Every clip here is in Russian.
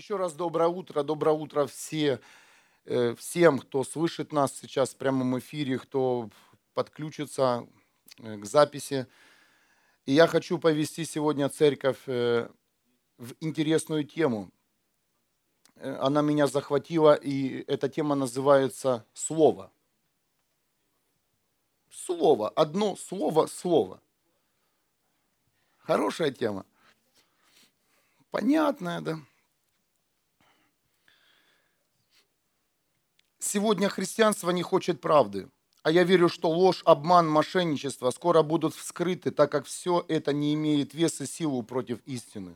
Еще раз доброе утро, доброе утро все, э, всем, кто слышит нас сейчас в прямом эфире, кто подключится э, к записи. И я хочу повести сегодня церковь э, в интересную тему. Она меня захватила, и эта тема называется «Слово». Слово, одно слово, слово. Хорошая тема. Понятная, да? Сегодня христианство не хочет правды. А я верю, что ложь, обман, мошенничество скоро будут вскрыты, так как все это не имеет веса и силу против истины.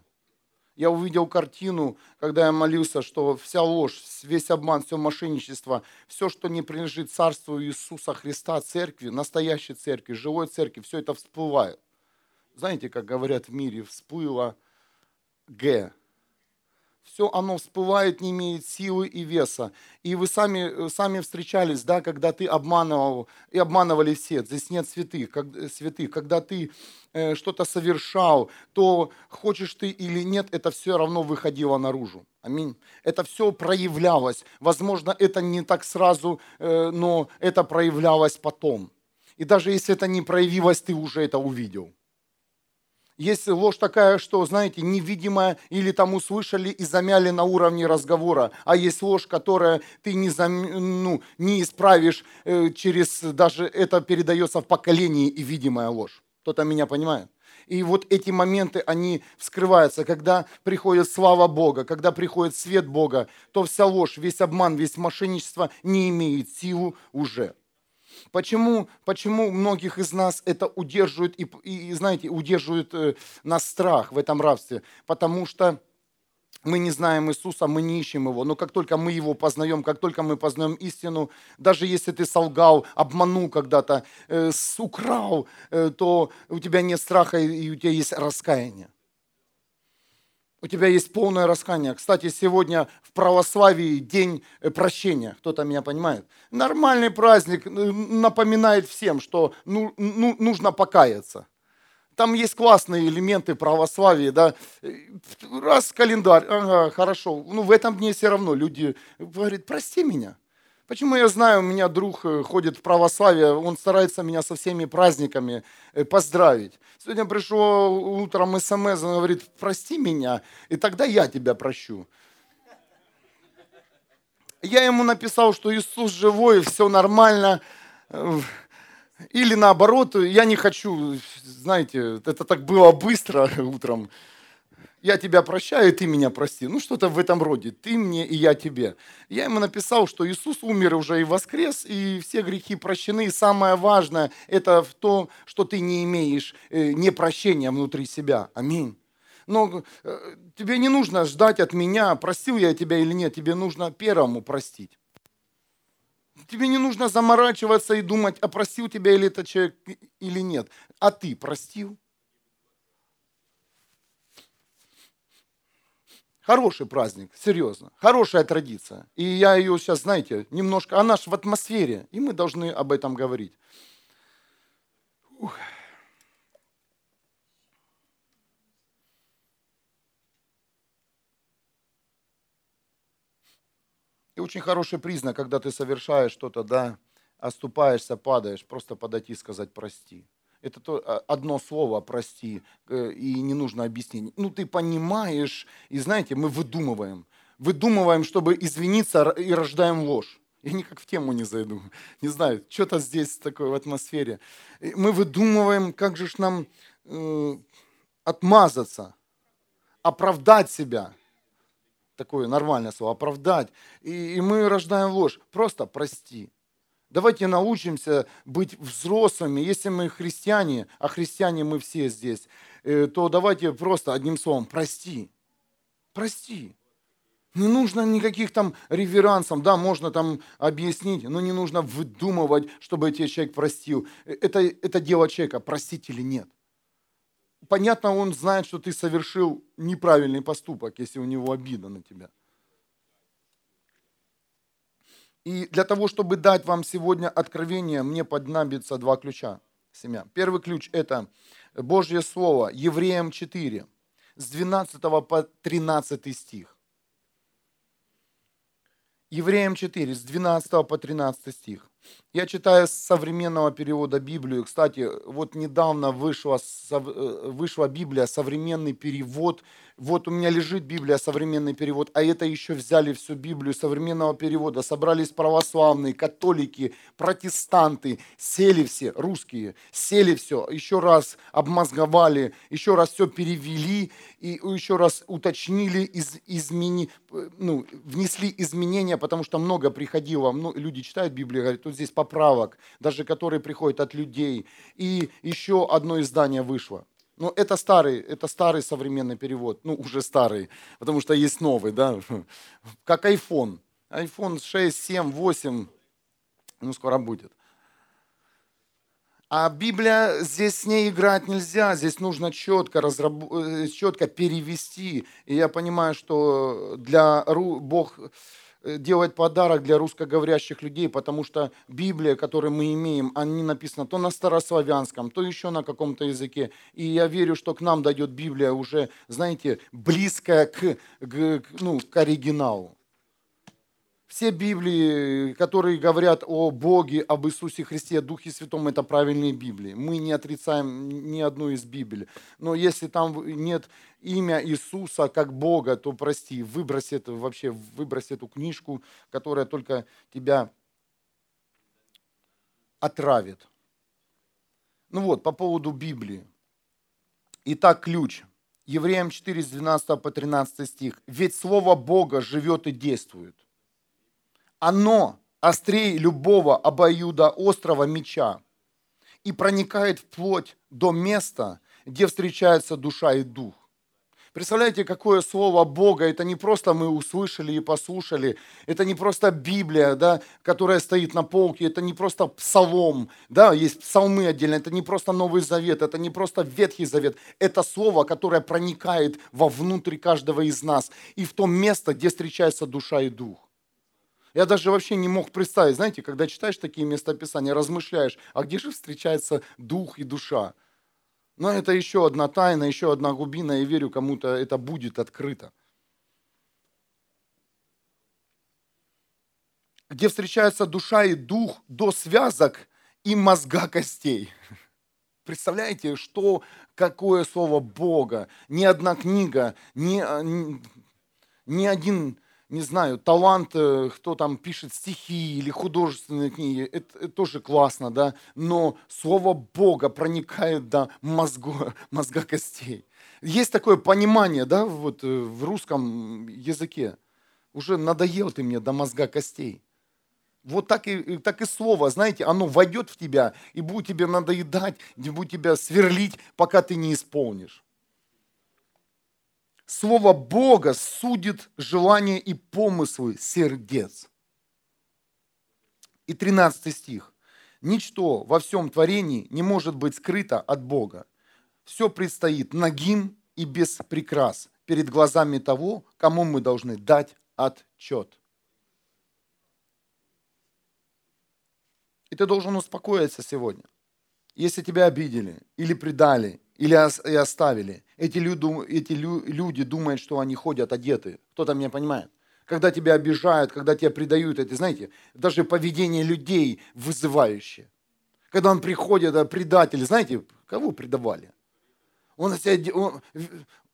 Я увидел картину, когда я молился, что вся ложь, весь обман, все мошенничество, все, что не принадлежит Царству Иисуса Христа, церкви, настоящей церкви, живой церкви, все это всплывает. Знаете, как говорят в мире, всплыло Г, все оно всплывает, не имеет силы и веса. И вы сами, сами встречались, да, когда ты обманывал, и обманывали все, здесь нет святых, как, святых. когда ты э, что-то совершал, то хочешь ты или нет, это все равно выходило наружу. Аминь. Это все проявлялось. Возможно, это не так сразу, э, но это проявлялось потом. И даже если это не проявилось, ты уже это увидел. Есть ложь такая, что, знаете, невидимая, или там услышали и замяли на уровне разговора. А есть ложь, которая ты не, зам... ну, не исправишь э, через... Даже это передается в поколении и видимая ложь. Кто-то меня понимает? И вот эти моменты, они вскрываются, когда приходит слава Бога, когда приходит свет Бога, то вся ложь, весь обман, весь мошенничество не имеет силу уже. Почему, почему многих из нас это удерживает и, и знаете, удерживает э, нас страх в этом рабстве? Потому что мы не знаем Иисуса, мы не ищем Его. Но как только мы Его познаем, как только мы познаем истину, даже если ты солгал, обманул когда-то, э, украл, э, то у тебя нет страха и у тебя есть раскаяние у тебя есть полное раскаяние. Кстати, сегодня в православии день э, прощения. Кто-то меня понимает? Нормальный праздник, э, напоминает всем, что ну, ну, нужно покаяться. Там есть классные элементы православия, да. Раз календарь, ага, хорошо. Ну, в этом дне все равно люди говорят, прости меня. Почему я знаю, у меня друг э, ходит в православие, он старается меня со всеми праздниками э, поздравить. Сегодня пришел утром смс, он говорит, прости меня, и тогда я тебя прощу. Я ему написал, что Иисус живой, все нормально. Э, или наоборот, я не хочу, знаете, это так было быстро утром я тебя прощаю, и ты меня прости. Ну, что-то в этом роде. Ты мне, и я тебе. Я ему написал, что Иисус умер уже и воскрес, и все грехи прощены. И самое важное, это в том, что ты не имеешь э, непрощения внутри себя. Аминь. Но э, тебе не нужно ждать от меня, простил я тебя или нет. Тебе нужно первому простить. Тебе не нужно заморачиваться и думать, а простил тебя или этот человек или нет. А ты простил? Хороший праздник, серьезно. Хорошая традиция. И я ее сейчас, знаете, немножко, она же в атмосфере, и мы должны об этом говорить. Ух. И очень хороший признак, когда ты совершаешь что-то, да, оступаешься, падаешь, просто подойти и сказать прости. Это то, а, одно слово «прости», э, и не нужно объяснений. Ну, ты понимаешь, и знаете, мы выдумываем. Выдумываем, чтобы извиниться, и рождаем ложь. Я никак в тему не зайду. Не знаю, что-то здесь такое в атмосфере. Мы выдумываем, как же ж нам э, отмазаться, оправдать себя. Такое нормальное слово, оправдать. И, и мы рождаем ложь. Просто прости. Давайте научимся быть взрослыми. Если мы христиане, а христиане мы все здесь, э, то давайте просто одним словом прости. Прости. Не нужно никаких там реверансов, да, можно там объяснить, но не нужно выдумывать, чтобы тебе человек простил. Это, это дело человека, простить или нет. Понятно, он знает, что ты совершил неправильный поступок, если у него обида на тебя. И для того, чтобы дать вам сегодня откровение, мне поднабится два ключа семя. Первый ключ – это Божье Слово, Евреям 4, с 12 по 13 стих. Евреям 4, с 12 по 13 стих. Я читаю современного перевода Библию. Кстати, вот недавно вышла, э, вышла Библия, современный перевод. Вот у меня лежит Библия, современный перевод, а это еще взяли всю Библию современного перевода. Собрались православные, католики, протестанты, сели все, русские, сели все, еще раз обмозговали, еще раз все перевели и еще раз уточнили, из, измени, ну, внесли изменения, потому что много приходило, ну, люди читают Библию, говорят, здесь поправок, даже которые приходят от людей. И еще одно издание вышло. Но это старый, это старый современный перевод, ну уже старый, потому что есть новый, да, как iPhone. iPhone 6, 7, 8, ну скоро будет. А Библия, здесь с ней играть нельзя, здесь нужно четко, разраб... Э, четко перевести. И я понимаю, что для Бог делать подарок для русскоговорящих людей, потому что Библия, которую мы имеем, они написаны то на старославянском, то еще на каком-то языке. И я верю, что к нам дойдет Библия уже, знаете, близкая к, к, ну, к оригиналу. Все Библии, которые говорят о Боге, об Иисусе Христе, о Духе Святом, это правильные Библии. Мы не отрицаем ни одну из Библий. Но если там нет имя Иисуса как Бога, то прости, выбрось это вообще, выбрось эту книжку, которая только тебя отравит. Ну вот, по поводу Библии. Итак, ключ. Евреям 4, с 12 по 13 стих. «Ведь Слово Бога живет и действует оно острее любого обоюда острого меча и проникает вплоть до места, где встречаются душа и дух. Представляете, какое слово Бога, это не просто мы услышали и послушали, это не просто Библия, да, которая стоит на полке, это не просто псалом, да, есть псалмы отдельно, это не просто Новый Завет, это не просто Ветхий Завет, это слово, которое проникает вовнутрь каждого из нас и в то место, где встречается душа и дух. Я даже вообще не мог представить, знаете, когда читаешь такие местописания, размышляешь, а где же встречается дух и душа? Но это еще одна тайна, еще одна глубина, и верю, кому-то это будет открыто. Где встречаются душа и дух до связок и мозга костей. Представляете, что, какое слово Бога, ни одна книга, ни, ни, ни один не знаю, талант, э, кто там пишет стихи или художественные книги, это, это тоже классно, да, но слово Бога проникает до мозга, мозга костей. Есть такое понимание, да, вот э, в русском языке. Уже надоел ты мне до мозга костей. Вот так и, так и слово, знаете, оно войдет в тебя и будет тебе надоедать, будет тебя сверлить, пока ты не исполнишь. Слово Бога судит желания и помыслы сердец. И 13 стих. Ничто во всем творении не может быть скрыто от Бога. Все предстоит нагим и без прикрас перед глазами того, кому мы должны дать отчет. И ты должен успокоиться сегодня. Если тебя обидели или предали, или оставили. Эти люди, эти люди думают, что они ходят одеты. Кто-то меня понимает? Когда тебя обижают, когда тебя предают, это, знаете, даже поведение людей вызывающее. Когда он приходит, а предатель, знаете, кого предавали? Он, он,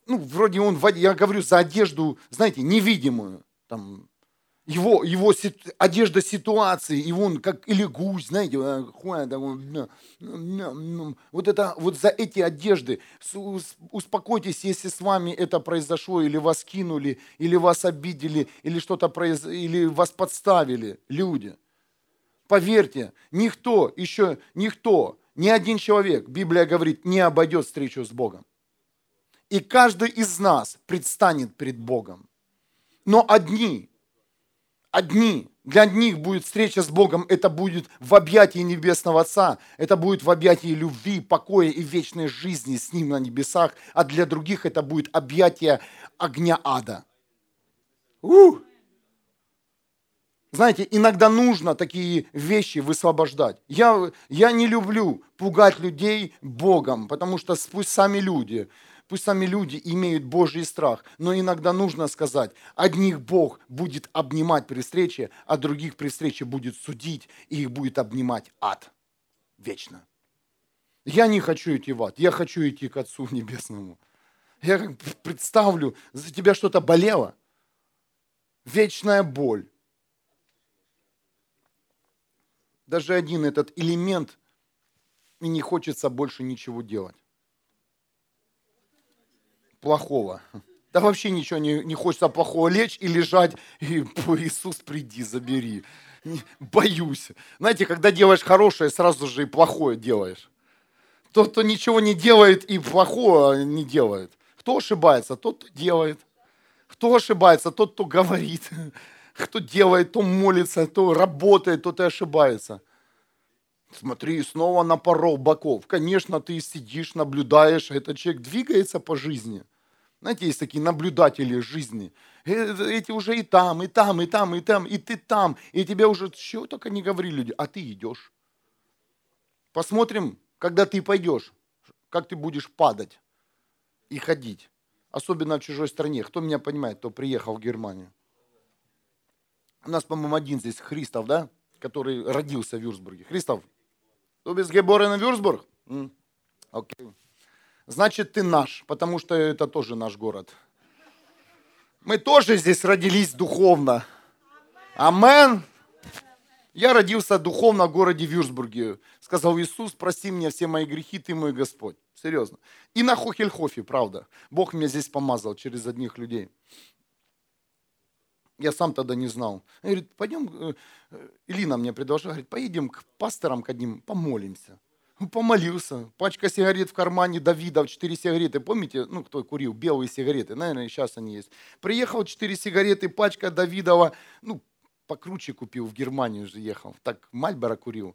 ну, вроде он, я говорю за одежду, знаете, невидимую, там, его, его одежда ситуации, и он как или гусь, знаете, вот это вот за эти одежды успокойтесь, если с вами это произошло, или вас кинули, или вас обидели, или что-то произ... или вас подставили люди. Поверьте, никто еще, никто, ни один человек, Библия говорит, не обойдет встречу с Богом. И каждый из нас предстанет перед Богом. Но одни одни. Для них будет встреча с Богом, это будет в объятии Небесного Отца, это будет в объятии любви, покоя и вечной жизни с Ним на небесах, а для других это будет объятие огня ада. У! Знаете, иногда нужно такие вещи высвобождать. Я, я не люблю пугать людей Богом, потому что пусть сами люди Пусть сами люди имеют Божий страх, но иногда нужно сказать, одних Бог будет обнимать при встрече, а других при встрече будет судить, и их будет обнимать ад вечно. Я не хочу идти в ад, я хочу идти к Отцу Небесному. Я как представлю, за тебя что-то болело. Вечная боль. Даже один этот элемент, и не хочется больше ничего делать плохого. Да вообще ничего не, не хочется плохого лечь и лежать, и Иисус, приди, забери. Боюсь. Знаете, когда делаешь хорошее, сразу же и плохое делаешь. Тот, кто ничего не делает и плохого не делает. Кто ошибается, тот, кто делает. Кто ошибается, тот, кто говорит. Кто делает, то молится, то работает, тот и ошибается. Смотри, снова напорол боков. Конечно, ты сидишь, наблюдаешь, а этот человек двигается по жизни. Знаете, есть такие наблюдатели жизни. Э, эти уже и там, и там, и там, и там, и ты там. И тебе уже чего только не говорили люди, а ты идешь. Посмотрим, когда ты пойдешь, как ты будешь падать и ходить. Особенно в чужой стране. Кто меня понимает, кто приехал в Германию. У нас, по-моему, один здесь Христов, да? Который родился в Вюрсбурге. Христов, Du bist geboren in Würzburg? Окей. Значит, ты наш, потому что это тоже наш город. Мы тоже здесь родились духовно. Амен. Я родился духовно в городе Вюрсбурге. Сказал Иисус, прости мне все мои грехи, ты мой Господь. Серьезно. И на Хохельхофе, правда. Бог меня здесь помазал через одних людей. Я сам тогда не знал. Он говорит, пойдем, э, э, Илина мне предложила, говорит, поедем к пасторам к одним, помолимся. Помолился. Пачка сигарет в кармане Давида, четыре сигареты. Помните, ну, кто курил, белые сигареты, наверное, сейчас они есть. Приехал, четыре сигареты, пачка Давидова, ну, покруче купил, в Германию же ехал. Так Мальборо курил.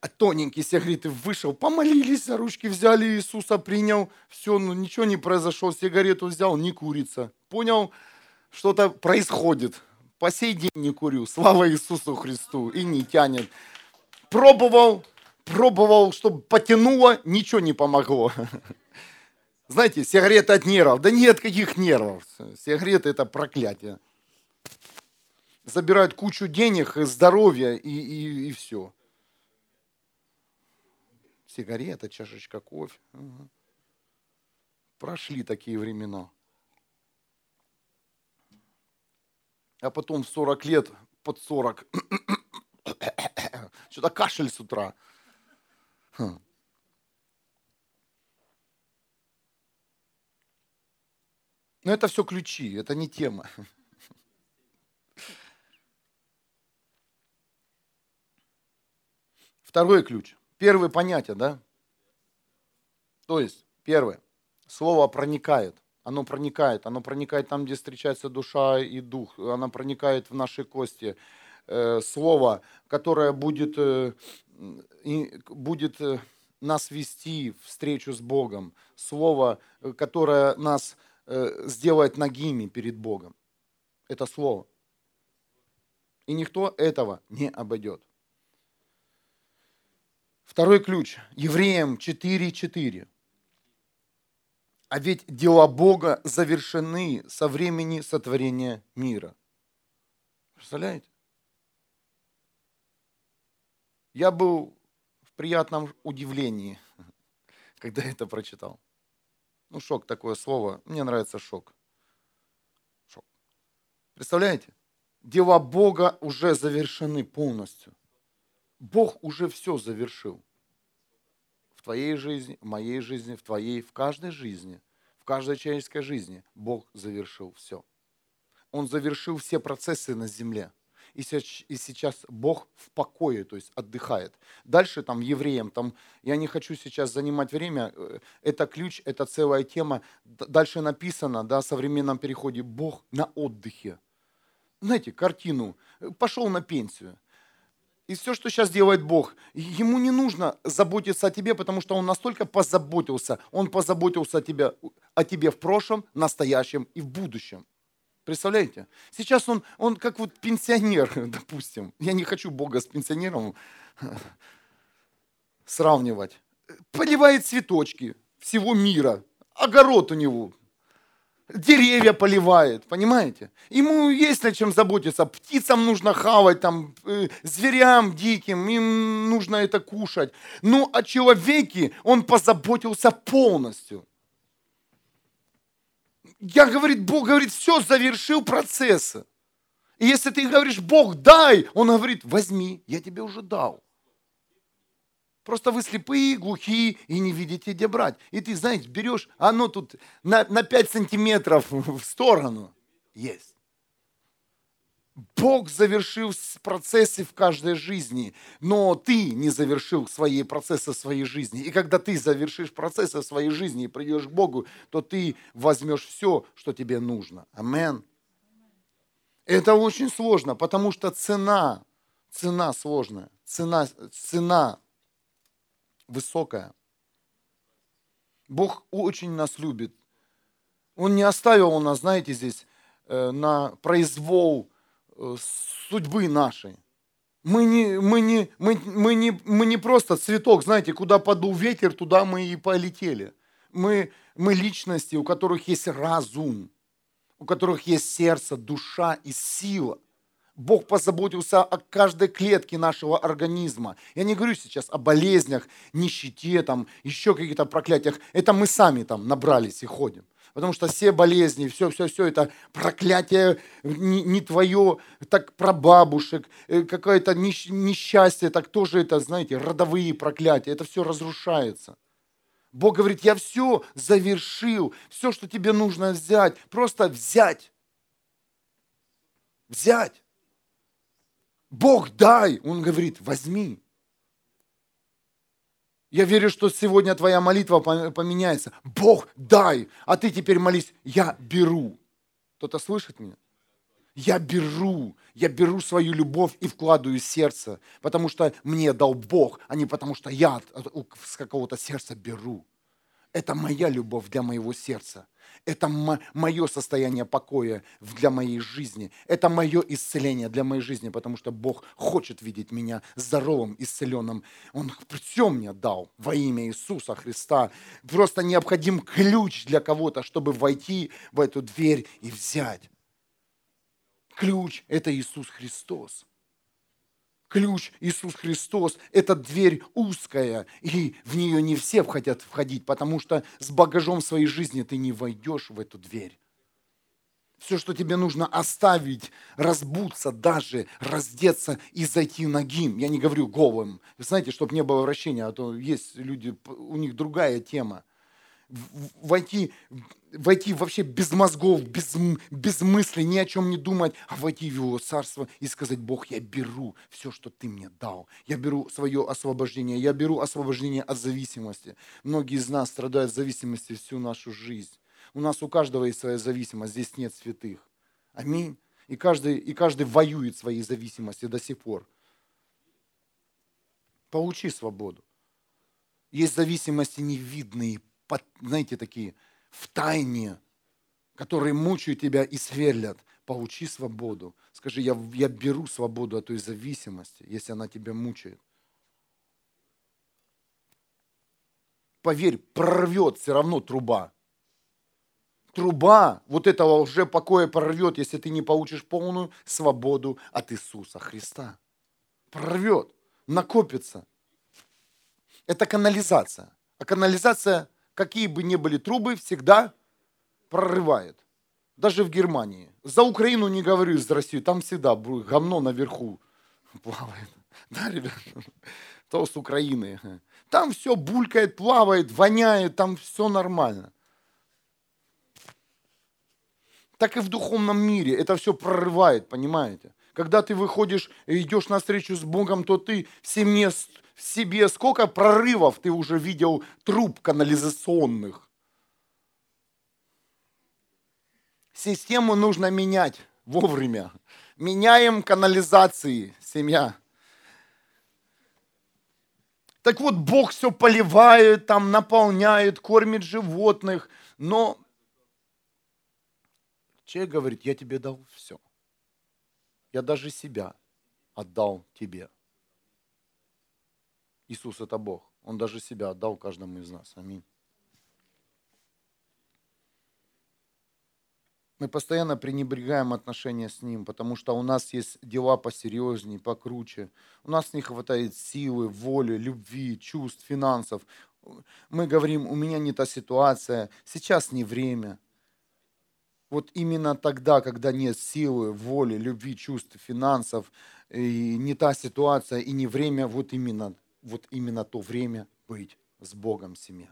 А тоненькие сигареты вышел, помолились, за ручки взяли, Иисуса принял. Все, ну ничего не произошло, сигарету взял, не курица. Понял? Что-то происходит. По сей день не курю. Слава Иисусу Христу. И не тянет. Пробовал, пробовал, чтобы потянуло, ничего не помогло. Знаете, сигареты от нервов. Да нет каких нервов. Сигареты это проклятие. Забирают кучу денег, здоровья и, и, и все. Сигарета, чашечка кофе. Угу. Прошли такие времена. А потом в 40 лет под 40. Что-то кашель с утра. Хм. Но это все ключи, это не тема. Второй ключ. Первое понятие, да? То есть, первое. Слово проникает оно проникает, оно проникает там, где встречается душа и дух, оно проникает в наши кости. Э, слово, которое будет, э, будет э, нас вести в встречу с Богом, слово, которое нас сделает ногими перед Богом. Это слово. И никто этого не обойдет. Второй ключ. Евреям 4.4. А ведь дела Бога завершены со времени сотворения мира. Представляете? Я был в приятном удивлении, когда это прочитал. Ну, шок такое слово. Мне нравится шок. Шок. Представляете? Дела Бога уже завершены полностью. Бог уже все завершил твоей жизни, в моей жизни, в твоей, в каждой жизни, в каждой человеческой жизни Бог завершил все. Он завершил все процессы на земле. И сейчас Бог в покое, то есть отдыхает. Дальше там евреям, там, я не хочу сейчас занимать время, э, это ключ, это целая тема. Дальше написано, да, в современном переходе, Бог на отдыхе. Знаете, картину, э, пошел на пенсию. И все, что сейчас делает Бог, ему не нужно заботиться о тебе, потому что он настолько позаботился. Он позаботился о тебе, о тебе в прошлом, настоящем и в будущем. Представляете? Сейчас он, он как вот пенсионер, допустим. Я не хочу Бога с пенсионером сравнивать. Поливает цветочки всего мира. огород у него, деревья поливает, понимаете? Ему есть над чем заботиться. Птицам нужно хавать, там, э, зверям диким, им нужно это кушать. Ну, о человеке он позаботился полностью. Я, говорит, Бог говорит, все, завершил процессы. И если ты говоришь, Бог, дай, он говорит, возьми, я тебе уже дал. Просто вы слепые, глухие и не видите, где брать. И ты, знаете, берешь, оно тут на, на 5 сантиметров в сторону есть. Бог завершил процессы в каждой жизни, но ты не завершил свои процессы в своей жизни. И когда ты завершишь процессы в своей жизни и придешь к Богу, то ты возьмешь все, что тебе нужно. Амен. Это очень сложно, потому что цена, цена сложная, цена, цена высокая. Бог очень нас любит. Он не оставил нас, знаете, здесь э, на произвол э, судьбы нашей. Мы не, мы, не, мы, мы, не, мы не просто цветок, знаете, куда подул ветер, туда мы и полетели. Мы, мы личности, у которых есть разум, у которых есть сердце, душа и сила. Бог позаботился о каждой клетке нашего организма. Я не говорю сейчас о болезнях, нищете, там, еще каких-то проклятиях. Это мы сами там набрались и ходим. Потому что все болезни, все, все, все, это проклятие не, не твое, так про бабушек, э, какое-то несчастье, так тоже это, знаете, родовые проклятия. Это все разрушается. Бог говорит, я все завершил, все, что тебе нужно взять, просто взять. Взять. Бог дай. Он говорит, возьми. Я верю, что сегодня твоя молитва поменяется. Бог дай, а ты теперь молись, я беру. Кто-то слышит меня? Я беру, я беру свою любовь и вкладываю сердце, потому что мне дал Бог, а не потому что я с какого-то сердца беру. Это моя любовь для моего сердца. Это мое состояние покоя для моей жизни. Это мое исцеление для моей жизни, потому что Бог хочет видеть меня здоровым, исцеленным. Он все мне дал во имя Иисуса Христа. Просто необходим ключ для кого-то, чтобы войти в эту дверь и взять. Ключ – это Иисус Христос ключ Иисус Христос. Это дверь узкая, и в нее не все хотят входить, потому что с багажом своей жизни ты не войдешь в эту дверь. Все, что тебе нужно оставить, разбуться даже, раздеться и зайти ногим. Я не говорю голым. Вы знаете, чтобы не было вращения, а то есть люди, у них другая тема – войти, войти вообще без мозгов, без, без мысли, ни о чем не думать, а войти в Его Царство и сказать, Бог, я беру все, что Ты мне дал. Я беру свое освобождение, я беру освобождение от зависимости. Многие из нас страдают от зависимости всю нашу жизнь. У нас у каждого есть своя зависимость, здесь нет святых. Аминь. И каждый, и каждый воюет своей зависимости до сих пор. Получи свободу. Есть зависимости невидные, знаете, такие в тайне, которые мучают тебя и сверлят. Получи свободу. Скажи, я, я беру свободу от той зависимости, если она тебя мучает. Поверь, прорвет все равно труба. Труба вот этого уже покоя прорвет, если ты не получишь полную свободу от Иисуса Христа. Прорвет, накопится. Это канализация. А канализация какие бы ни были трубы, всегда прорывает. Даже в Германии. За Украину не говорю, за Россию. Там всегда говно наверху плавает. Да, ребят? То с Украины. Там все булькает, плавает, воняет, там все нормально. Так и в духовном мире это все прорывает, понимаете? Когда ты выходишь и идешь на встречу с Богом, то ты в семье в себе, сколько прорывов ты уже видел труб канализационных. Систему нужно менять вовремя. Меняем канализации, семья. Так вот, Бог все поливает, там наполняет, кормит животных, но человек говорит, я тебе дал. Я даже себя отдал тебе. Иисус – это Бог. Он даже себя отдал каждому из нас. Аминь. Мы постоянно пренебрегаем отношения с Ним, потому что у нас есть дела посерьезнее, покруче. У нас не хватает силы, воли, любви, чувств, финансов. Мы говорим, у меня не та ситуация, сейчас не время. Вот именно тогда, когда нет силы, воли, любви, чувств, финансов, и не та ситуация и не время, вот именно, вот именно то время быть с Богом семья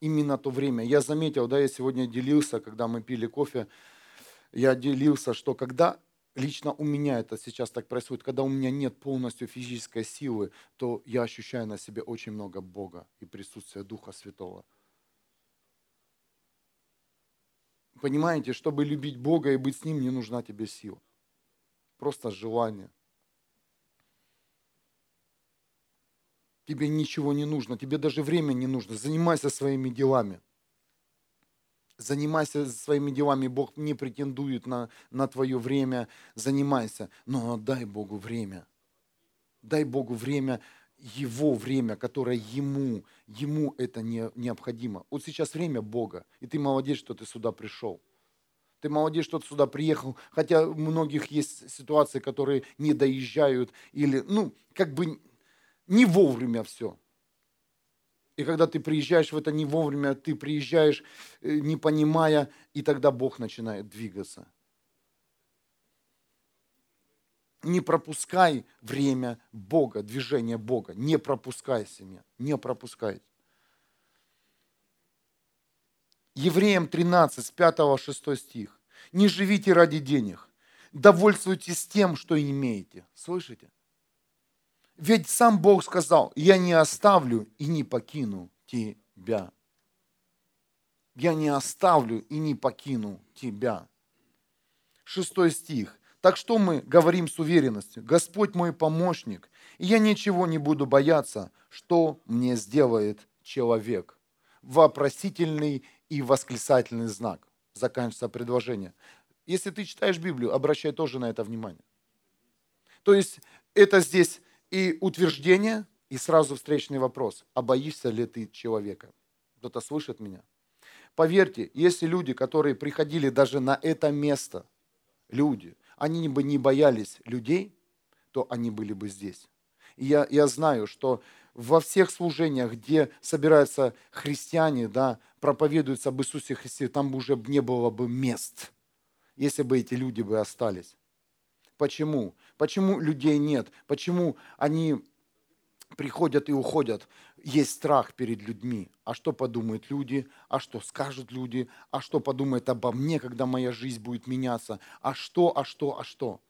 именно то время. Я заметил, да, я сегодня делился, когда мы пили кофе, я делился, что когда лично у меня это сейчас так происходит, когда у меня нет полностью физической силы, то я ощущаю на себе очень много Бога и присутствия Духа Святого. Понимаете, чтобы любить Бога и быть с Ним, не нужна тебе сила. Просто желание – Тебе ничего не нужно, тебе даже время не нужно. Занимайся своими делами. Занимайся своими делами. Бог не претендует на, на твое время. Занимайся. Но дай Богу время. Дай Богу время, Его время, которое Ему, Ему это не, необходимо. Вот сейчас время Бога, и ты молодец, что ты сюда пришел. Ты молодец, что ты сюда приехал. Хотя у многих есть ситуации, которые не доезжают или, ну, как бы не вовремя все. И когда ты приезжаешь в это не вовремя, ты приезжаешь, э, не понимая, и тогда Бог начинает двигаться. Не пропускай время Бога, движение Бога. Не пропускай семья, не пропускай. Евреям 13, с 5 6 стих. Не живите ради денег, довольствуйтесь тем, что имеете. Слышите? Ведь сам Бог сказал, я не оставлю и не покину тебя. Я не оставлю и не покину тебя. Шестой стих. Так что мы говорим с уверенностью? Господь мой помощник, и я ничего не буду бояться, что мне сделает человек. Вопросительный и восклицательный знак. Заканчивается предложение. Если ты читаешь Библию, обращай тоже на это внимание. То есть это здесь и утверждение, и сразу встречный вопрос. А боишься ли ты человека? Кто-то слышит меня? Поверьте, если люди, которые приходили даже на это место, люди, они бы не боялись людей, то они были бы здесь. И я, я знаю, что во всех служениях, где собираются христиане, да, проповедуются об Иисусе Христе, там уже не было бы мест, если бы эти люди бы остались. Почему? Почему людей нет? Почему они приходят и уходят? Есть страх перед людьми. А что подумают люди? А что скажут люди? А что подумают обо мне, когда моя жизнь будет меняться? А что, а что, а что?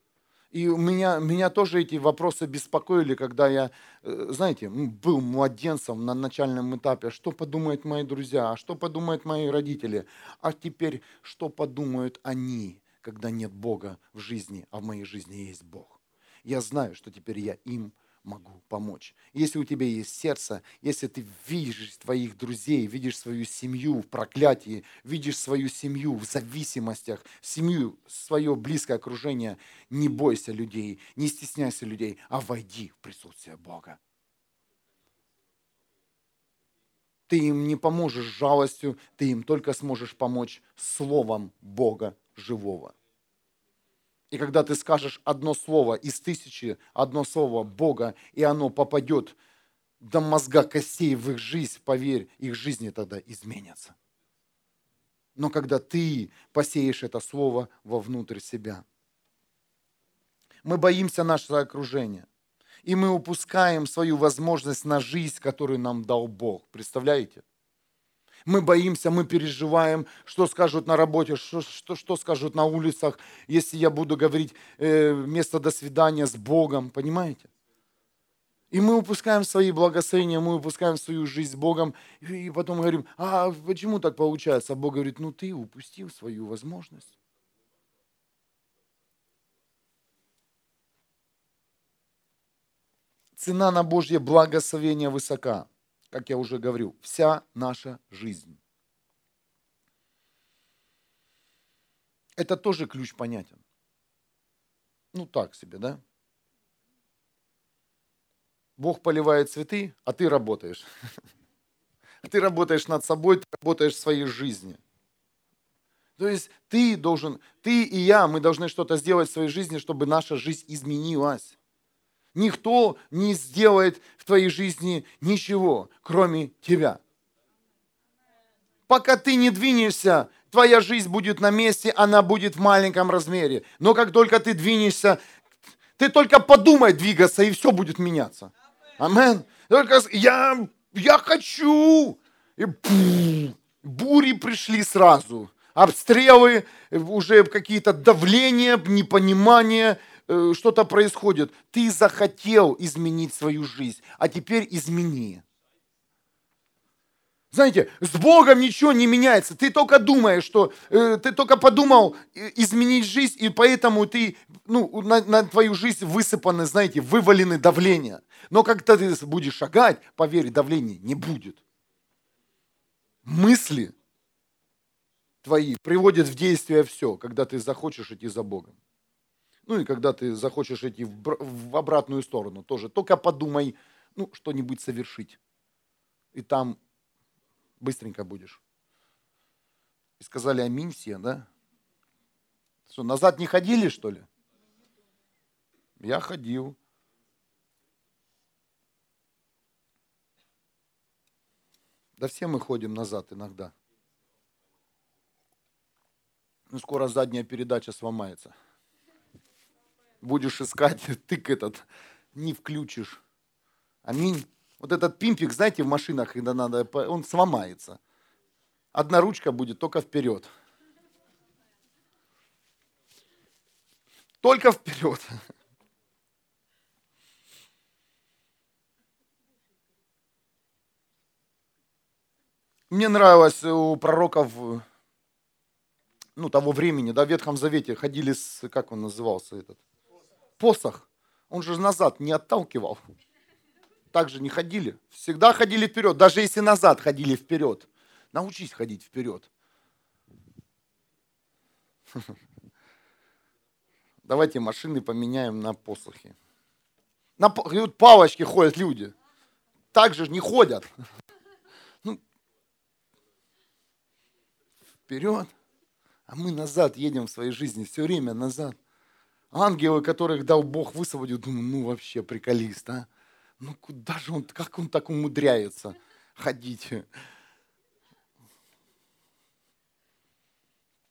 И меня, меня тоже эти вопросы беспокоили, когда я, э, знаете, был младенцем на начальном этапе. Что подумают мои друзья? А что подумают мои родители? А теперь, что подумают они? когда нет Бога в жизни, а в моей жизни есть Бог. Я знаю, что теперь я им могу помочь. Если у тебя есть сердце, если ты видишь твоих друзей, видишь свою семью в проклятии, видишь свою семью в зависимостях, семью, свое близкое окружение, не бойся людей, не стесняйся людей, а войди в присутствие Бога. Ты им не поможешь жалостью, ты им только сможешь помочь словом Бога живого. И когда ты скажешь одно слово из тысячи, одно слово Бога, и оно попадет до мозга костей в их жизнь, поверь, их жизни тогда изменятся. Но когда ты посеешь это слово вовнутрь себя. Мы боимся нашего окружения. И мы упускаем свою возможность на жизнь, которую нам дал Бог. Представляете? Мы боимся, мы переживаем, что скажут на работе, что, что, что скажут на улицах, если я буду говорить э, вместо «до свидания» с Богом, понимаете? И мы упускаем свои благословения, мы упускаем свою жизнь с Богом, и потом говорим, а почему так получается? А Бог говорит, ну ты упустил свою возможность. Цена на Божье благословение высока как я уже говорил, вся наша жизнь. Это тоже ключ понятен. Ну так себе, да? Бог поливает цветы, а ты работаешь. Ты работаешь над собой, ты работаешь в своей жизни. То есть ты должен, ты и я, мы должны что-то сделать в своей жизни, чтобы наша жизнь изменилась. Никто не сделает в твоей жизни ничего, кроме тебя. Пока ты не двинешься, твоя жизнь будет на месте, она будет в маленьком размере. Но как только ты двинешься, ты только подумай двигаться, и все будет меняться. Амен. Только я, я хочу. И пфф, бури пришли сразу. Обстрелы, уже какие-то давления, непонимание, что-то происходит. Ты захотел изменить свою жизнь, а теперь измени. Знаете, с Богом ничего не меняется. Ты только думаешь, что э, ты только подумал э, изменить жизнь, и поэтому ты, ну, на, на твою жизнь высыпаны, знаете, вывалены давления. Но когда ты будешь шагать, поверь, давления не будет. Мысли твои приводят в действие все, когда ты захочешь идти за Богом. Ну и когда ты захочешь идти в, обратную сторону тоже. Только подумай, ну, что-нибудь совершить. И там быстренько будешь. И сказали аминь все, да? Что, назад не ходили, что ли? Я ходил. Да все мы ходим назад иногда. Ну, скоро задняя передача сломается. Будешь искать, тык этот не включишь. Аминь. Вот этот пимпик, знаете, в машинах, когда надо, он сломается. Одна ручка будет только вперед. Только вперед. Мне нравилось у пророков ну, того времени, да, в Ветхом Завете ходили с, как он назывался этот? Посох. Он же назад не отталкивал так же не ходили. Всегда ходили вперед. Даже если назад ходили вперед. Научись ходить вперед. Давайте машины поменяем на посохи. На палочки ходят люди. Так же не ходят. Ну, вперед. А мы назад едем в своей жизни, все время назад. Ангелы, которых дал Бог, высвободил, думаю, ну вообще приколист, а? Ну куда же он, как он так умудряется ходить?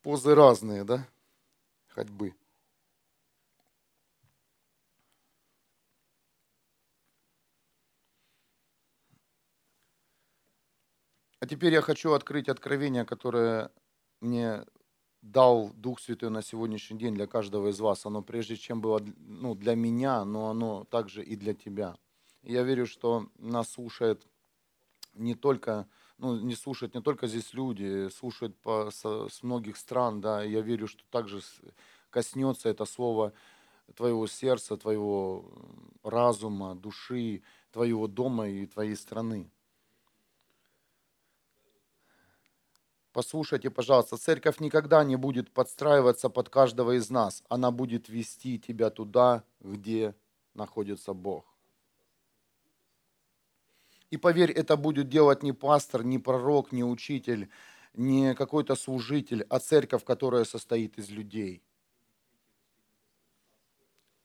Позы разные, да? Ходьбы. А теперь я хочу открыть откровение, которое мне дал Дух Святой на сегодняшний день для каждого из вас. Оно прежде чем было ну, для меня, но оно также и для тебя. Я верю, что нас слушает не только, ну, не слушают не только здесь люди, слушают по, со, с многих стран, да, я верю, что также коснется это слово твоего сердца, твоего разума, души, твоего дома и твоей страны. Послушайте, пожалуйста, церковь никогда не будет подстраиваться под каждого из нас. Она будет вести тебя туда, где находится Бог. И поверь, это будет делать не пастор, не пророк, не учитель, не какой-то служитель, а церковь, которая состоит из людей.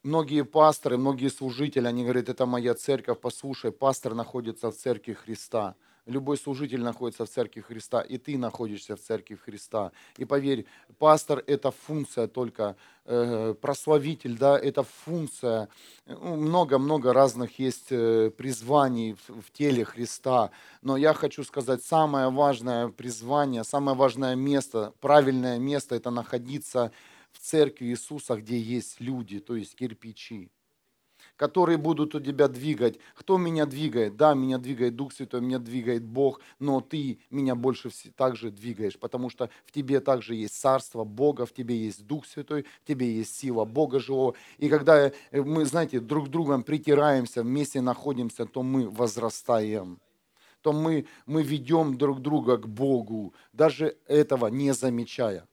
Многие пасторы, многие служители, они говорят, это моя церковь, послушай, пастор находится в церкви Христа – Любой служитель находится в церкви Христа, и ты находишься в церкви Христа. И поверь, пастор – это функция только, э, прославитель, да, это функция. Много-много разных есть э, призваний в, в теле Христа. Но я хочу сказать, самое важное призвание, самое важное место, правильное место – это находиться в церкви Иисуса, где есть люди, то есть кирпичи которые будут у тебя двигать. Кто меня двигает? Да, меня двигает Дух Святой, меня двигает Бог, но ты меня больше также двигаешь, потому что в тебе также есть царство Бога, в тебе есть Дух Святой, в тебе есть сила Бога живого. И когда э, мы, знаете, друг другом притираемся, вместе находимся, то мы возрастаем то мы, мы ведем друг друга к Богу, даже этого не замечая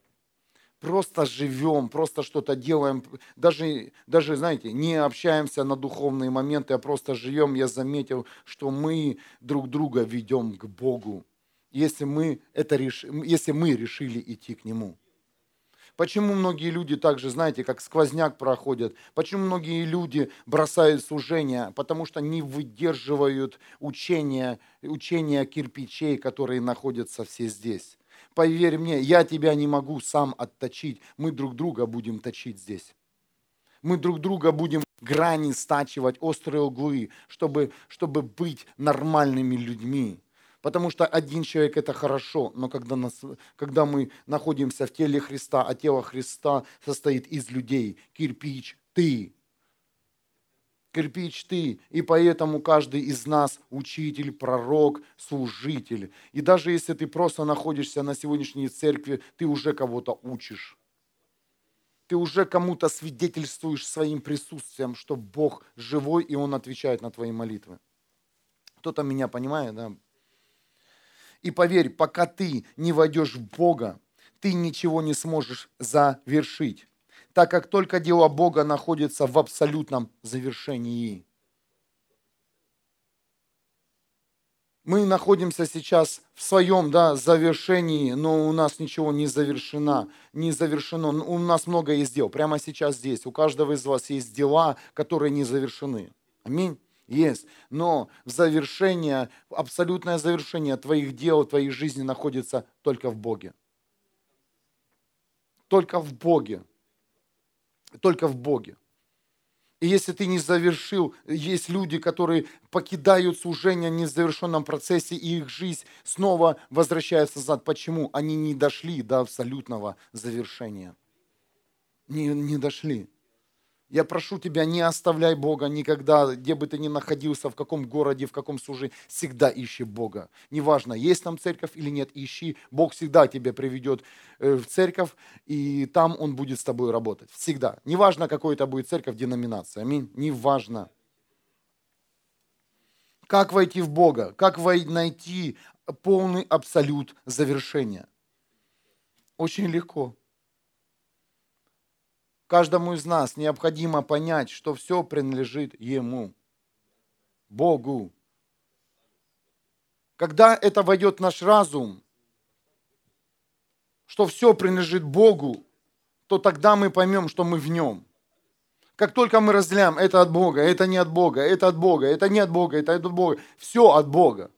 просто живем, просто что-то делаем, даже, даже, знаете, не общаемся на духовные моменты, а просто живем, я заметил, что мы друг друга ведем к Богу, если мы, это реш... если мы решили идти к Нему. Почему многие люди также, знаете, как сквозняк проходят? Почему многие люди бросают служение? Потому что не выдерживают учения, учения кирпичей, которые находятся все здесь. Поверь мне, я тебя не могу сам отточить. Мы друг друга будем точить здесь. Мы друг друга будем грани стачивать, острые углы, чтобы, чтобы быть нормальными людьми. Потому что один человек это хорошо, но когда, нас, когда мы находимся в теле Христа, а тело Христа состоит из людей, кирпич ты, кирпич ты. И поэтому каждый из нас учитель, пророк, служитель. И даже если ты просто находишься на сегодняшней церкви, ты уже кого-то учишь. Ты уже кому-то свидетельствуешь своим присутствием, что Бог живой, и Он отвечает на твои молитвы. Кто-то меня понимает, да? И поверь, пока ты не войдешь в Бога, ты ничего не сможешь завершить, так как только дело Бога находится в абсолютном завершении. Мы находимся сейчас в своем да, завершении, но у нас ничего не завершено, не завершено. У нас много есть дел. Прямо сейчас здесь. У каждого из вас есть дела, которые не завершены. Аминь. Есть. Но завершение, абсолютное завершение твоих дел, твоей жизни находится только в Боге. Только в Боге. Только в Боге. И если ты не завершил, есть люди, которые покидают служение в незавершенном процессе, и их жизнь снова возвращается назад. Почему? Они не дошли до абсолютного завершения. Не, не дошли. Я прошу тебя, не оставляй Бога никогда, где бы ты ни находился, в каком городе, в каком служении, всегда ищи Бога. Неважно, есть там церковь или нет, ищи. Бог всегда тебя приведет э, в церковь, и там Он будет с тобой работать. Всегда. Неважно, какой это будет церковь, деноминация. Аминь. Неважно. Как войти в Бога? Как найти полный абсолют завершения? Очень легко. Каждому из нас необходимо понять, что все принадлежит Ему, Богу. Когда это войдет в наш разум, что все принадлежит Богу, то тогда мы поймем, что мы в Нем. Как только мы разделяем, это от Бога, это не от Бога, это от Бога, это не от Бога, это от Бога, все от Бога.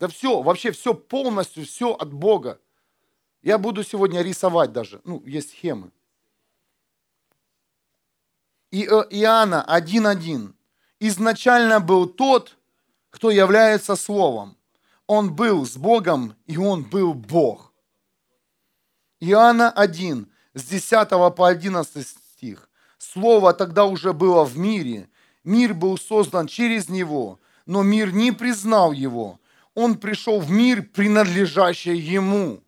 Да все, вообще все полностью, все от Бога. Я буду сегодня рисовать даже, ну, есть схемы. И э, Иоанна 1.1. Изначально был тот, кто является Словом. Он был с Богом, и Он был Бог. Иоанна 1, с 10 по 11 стих. Слово тогда уже было в мире. Мир был создан через Него, но мир не признал Его. Он пришел в мир, принадлежащий Ему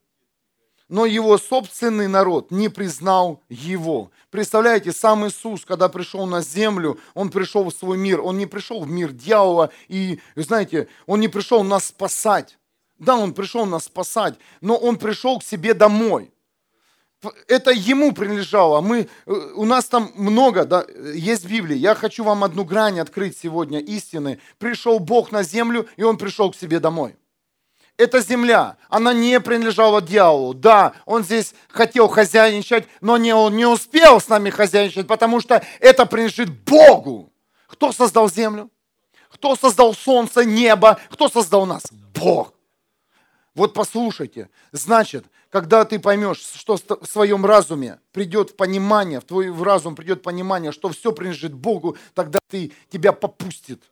но его собственный народ не признал его. Представляете, сам Иисус, когда пришел на землю, он пришел в свой мир, он не пришел в мир дьявола, и, знаете, он не пришел нас спасать. Да, он пришел нас спасать, но он пришел к себе домой. Это ему принадлежало. Мы, э, у нас там много, да, есть Библия. Я хочу вам одну грань открыть сегодня истины. Пришел Бог на землю, и он пришел к себе домой эта земля, она не принадлежала дьяволу. Да, он здесь хотел хозяйничать, но не, он не успел с нами хозяйничать, потому что это принадлежит Богу. Кто создал землю? Кто создал солнце, небо? Кто создал нас? Бог. Вот послушайте, значит, когда ты поймешь, что в своем разуме придет понимание, в твой разум придет понимание, что все принадлежит Богу, тогда ты, тебя попустит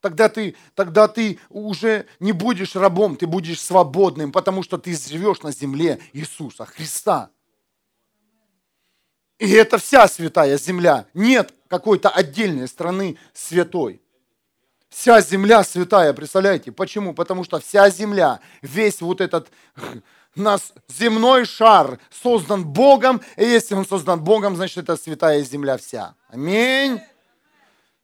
Тогда ты, тогда ты уже не будешь рабом, ты будешь свободным, потому что ты живешь на земле Иисуса Христа. И это вся святая земля. Нет какой-то отдельной страны святой. Вся земля святая, представляете? Почему? Потому что вся земля, весь вот этот нас земной шар создан Богом, и если он создан Богом, значит это святая земля вся. Аминь.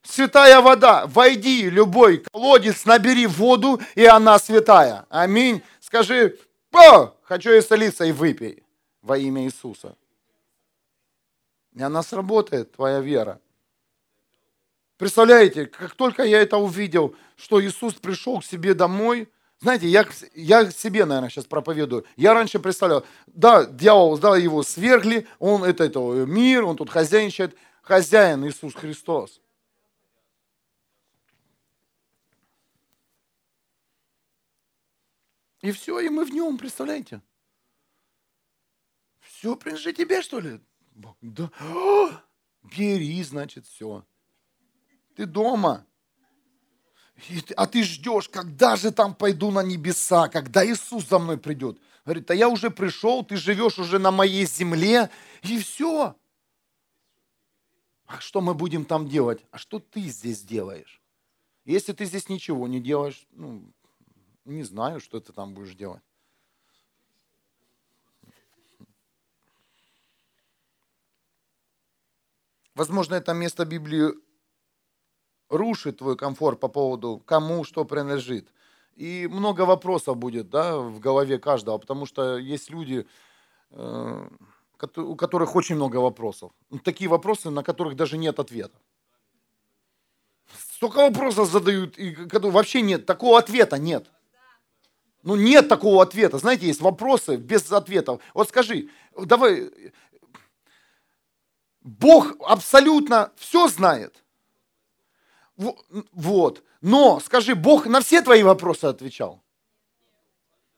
Святая вода. Войди, любой колодец, набери воду, и она святая. Аминь. Скажи, О, хочу исцелиться, и выпей во имя Иисуса. И она сработает, твоя вера. Представляете, как только я это увидел, что Иисус пришел к себе домой, Знаете, я, я себе, наверное, сейчас проповедую. Я раньше представлял, да, дьявол, да, его свергли, он это, это мир, он тут хозяйничает. Хозяин Иисус Христос. И все, и мы в нем, представляете? Все принадлежит тебе, что ли? Да. Бери, значит, все. Ты дома. А ты ждешь, когда же там пойду на небеса, когда Иисус за мной придет. Говорит, а я уже пришел, ты живешь уже на моей земле, и все. А что мы будем там делать? А что ты здесь делаешь? Если ты здесь ничего не делаешь, ну, не знаю, что ты там будешь делать. Возможно, это место Библии рушит твой комфорт по поводу, кому что принадлежит. И много вопросов будет да, в голове каждого, потому что есть люди, э, у которых очень много вопросов. Ну, такие вопросы, на которых даже нет ответа. Столько вопросов задают, и вообще нет, такого ответа нет. Ну нет такого ответа. Знаете, есть вопросы без ответов. Вот скажи, давай, Бог абсолютно все знает. Вот. Но, скажи, Бог на все твои вопросы отвечал?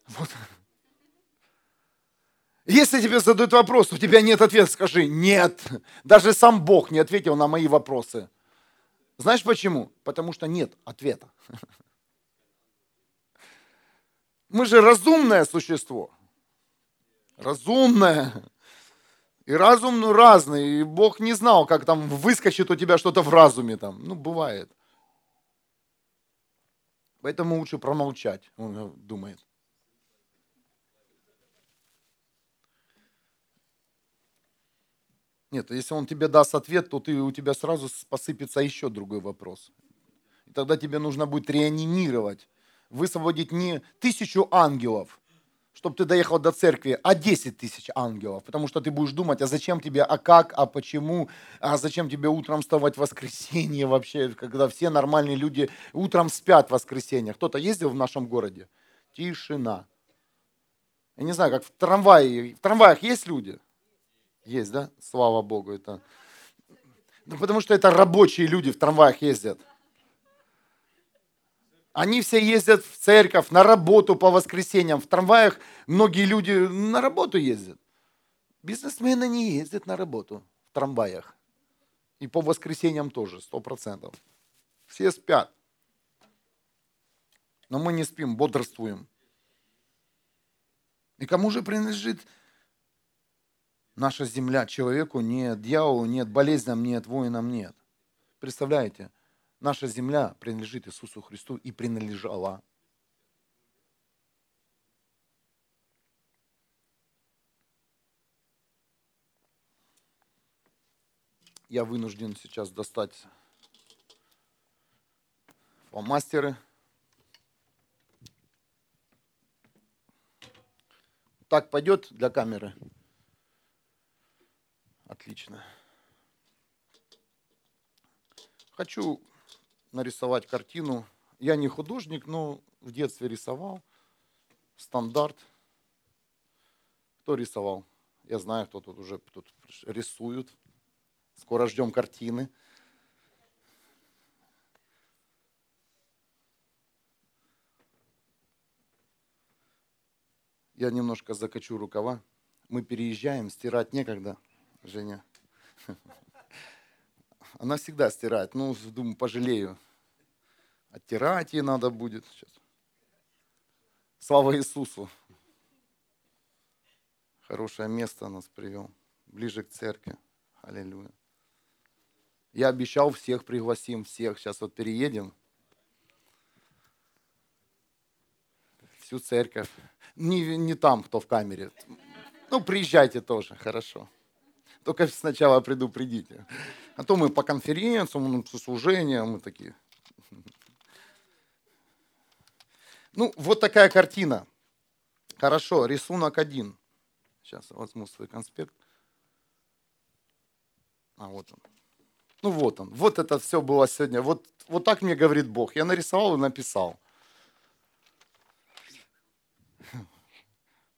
Вот. Если тебе задают вопрос, у тебя нет ответа, скажи, нет. Даже сам Бог не ответил на мои вопросы. Знаешь почему? Потому что нет ответа. Мы же разумное существо. Разумное. И разум, ну, разный. И Бог не знал, как там выскочит у тебя что-то в разуме там. Ну, бывает. Поэтому лучше промолчать, он думает. Нет, если он тебе даст ответ, то ты, у тебя сразу посыпется еще другой вопрос. И тогда тебе нужно будет реанимировать, высвободить не тысячу ангелов, чтобы ты доехал до церкви, а 10 тысяч ангелов. Потому что ты будешь думать, а зачем тебе, а как, а почему, а зачем тебе утром вставать в воскресенье вообще, когда все нормальные люди утром спят в воскресенье. Кто-то ездил в нашем городе? Тишина. Я не знаю, как в трамвае. В трамваях есть люди? Есть, да? Слава Богу. Это... Ну, потому что это рабочие люди в трамваях ездят. Они все ездят в церковь, на работу по воскресеньям. В трамваях многие люди на работу ездят. Бизнесмены не ездят на работу в трамваях. И по воскресеньям тоже, сто процентов. Все спят. Но мы не спим, бодрствуем. И кому же принадлежит наша земля? Человеку нет, дьяволу нет, болезням нет, воинам нет. Представляете? Наша земля принадлежит Иисусу Христу и принадлежала. Я вынужден сейчас достать фломастеры. Так пойдет для камеры? Отлично. Хочу нарисовать картину. Я не художник, но в детстве рисовал. Стандарт. Кто рисовал? Я знаю, кто тут уже тут рисует. Скоро ждем картины. Я немножко закачу рукава. Мы переезжаем, стирать некогда, Женя. Она всегда стирает. Ну, думаю, пожалею. Оттирать ей надо будет сейчас. Слава Иисусу. Хорошее место нас привел. Ближе к церкви. Аллилуйя. Я обещал всех пригласим, всех. Сейчас вот переедем. Всю церковь. Не, не там, кто в камере. Ну, приезжайте тоже, хорошо. Только сначала предупредите. А то мы по конференциям, по служениям, мы такие. Ну, вот такая картина. Хорошо, рисунок один. Сейчас возьму свой конспект. А вот он. Ну вот он. Вот это все было сегодня. Вот, вот так мне говорит Бог. Я нарисовал и написал.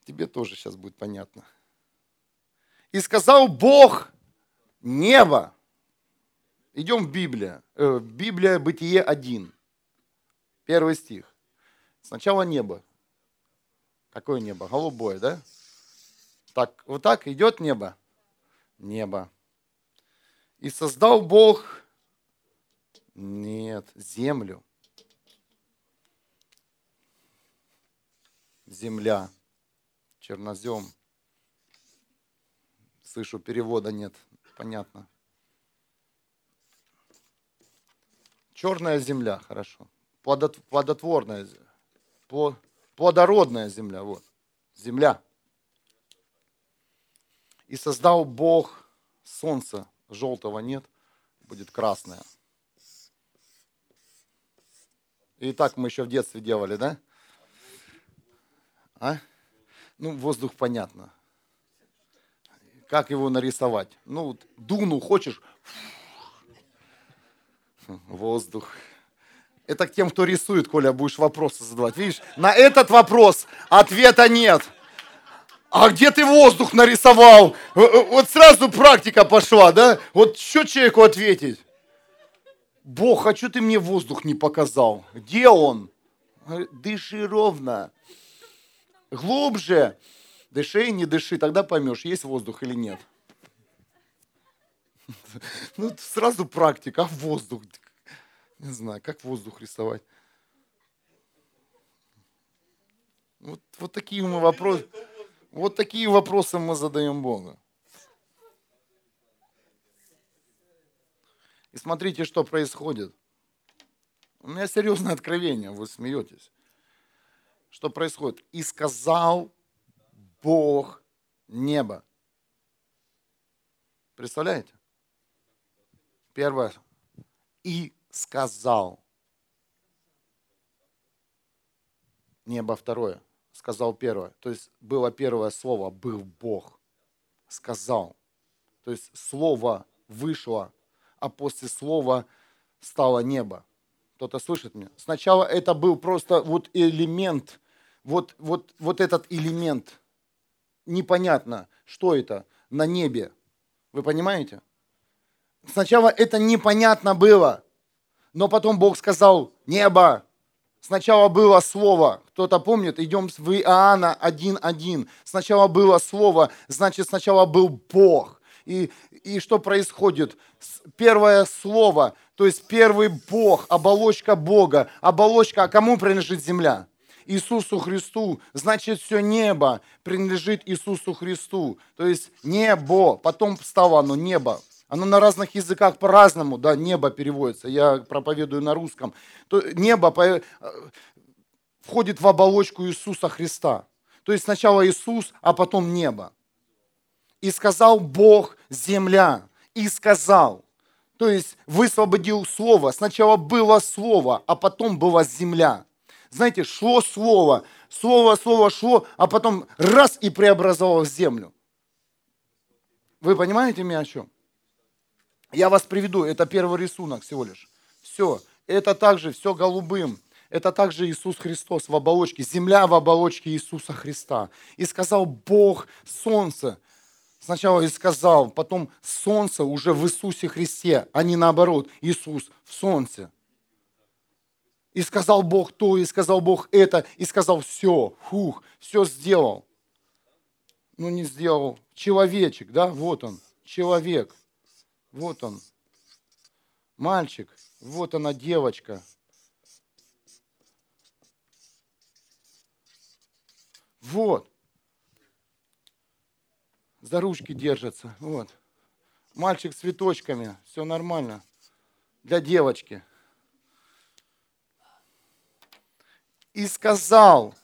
Тебе тоже сейчас будет понятно. И сказал Бог небо. Идем в Библию. Э, Библия, Бытие 1. Первый стих. Сначала небо. Какое небо? Голубое, да? Так, вот так идет небо? Небо. И создал Бог, нет, землю. Земля, чернозем. Слышу, перевода нет, понятно. Черная земля, хорошо. Плодотворная, плодородная земля, вот. Земля. И создал Бог солнце, желтого нет, будет красное. И так мы еще в детстве делали, да? А? Ну, воздух понятно. Как его нарисовать? Ну, вот, дуну хочешь? Воздух. Это к тем, кто рисует, Коля, будешь вопросы задавать. Видишь, на этот вопрос ответа нет. А где ты воздух нарисовал? Э, э, вот сразу практика пошла, да? Вот что человеку ответить? Бог, а что ты мне воздух не показал? Где он? Дыши ровно. Глубже. Дыши не дыши, тогда поймешь, есть воздух или нет. Ну, сразу практика, а воздух? Не знаю, как воздух рисовать. Вот, вот такие мы вопросы, вот такие вопросы мы задаем Богу. И смотрите, что происходит. У меня серьезное откровение, вы смеетесь. Что происходит? И сказал Бог небо. Представляете? Первое. И сказал. Небо второе. Сказал первое. То есть было первое слово, был Бог. Сказал. То есть слово вышло а после слова стало небо. Кто-то слышит меня? Сначала это был просто вот элемент, вот, вот, вот этот элемент. Непонятно, что это на небе. Вы понимаете? Сначала это непонятно было, но потом Бог сказал «небо». Сначала было слово. Кто-то помнит? Идем в Иоанна 1.1. Сначала было слово, значит, сначала был Бог и, и что происходит? Первое слово, то есть первый Бог, оболочка Бога. Оболочка, а кому принадлежит земля? Иисусу Христу, значит, все небо принадлежит Иисусу Христу. То есть небо, потом стало оно небо. Оно на разных языках по-разному, да, небо переводится. Я проповедую на русском. То небо по, входит в оболочку Иисуса Христа. То есть сначала Иисус, а потом небо. И сказал Бог земля. И сказал. То есть высвободил слово. Сначала было слово, а потом была земля. Знаете, шло слово, слово, слово шло, а потом раз и преобразовалось землю. Вы понимаете меня о чем? Я вас приведу, это первый рисунок всего лишь. Все, это также все голубым. Это также Иисус Христос в оболочке, земля в оболочке Иисуса Христа. И сказал Бог солнце, Сначала и сказал, потом солнце уже в Иисусе Христе, а не наоборот, Иисус в солнце. И сказал Бог то, и сказал Бог это, и сказал все, фух, все сделал. Ну не сделал. Человечек, да, вот он, человек, вот он. Мальчик, вот она девочка. Вот за ручки держатся. Вот. Мальчик с цветочками, все нормально. Для девочки. И сказал,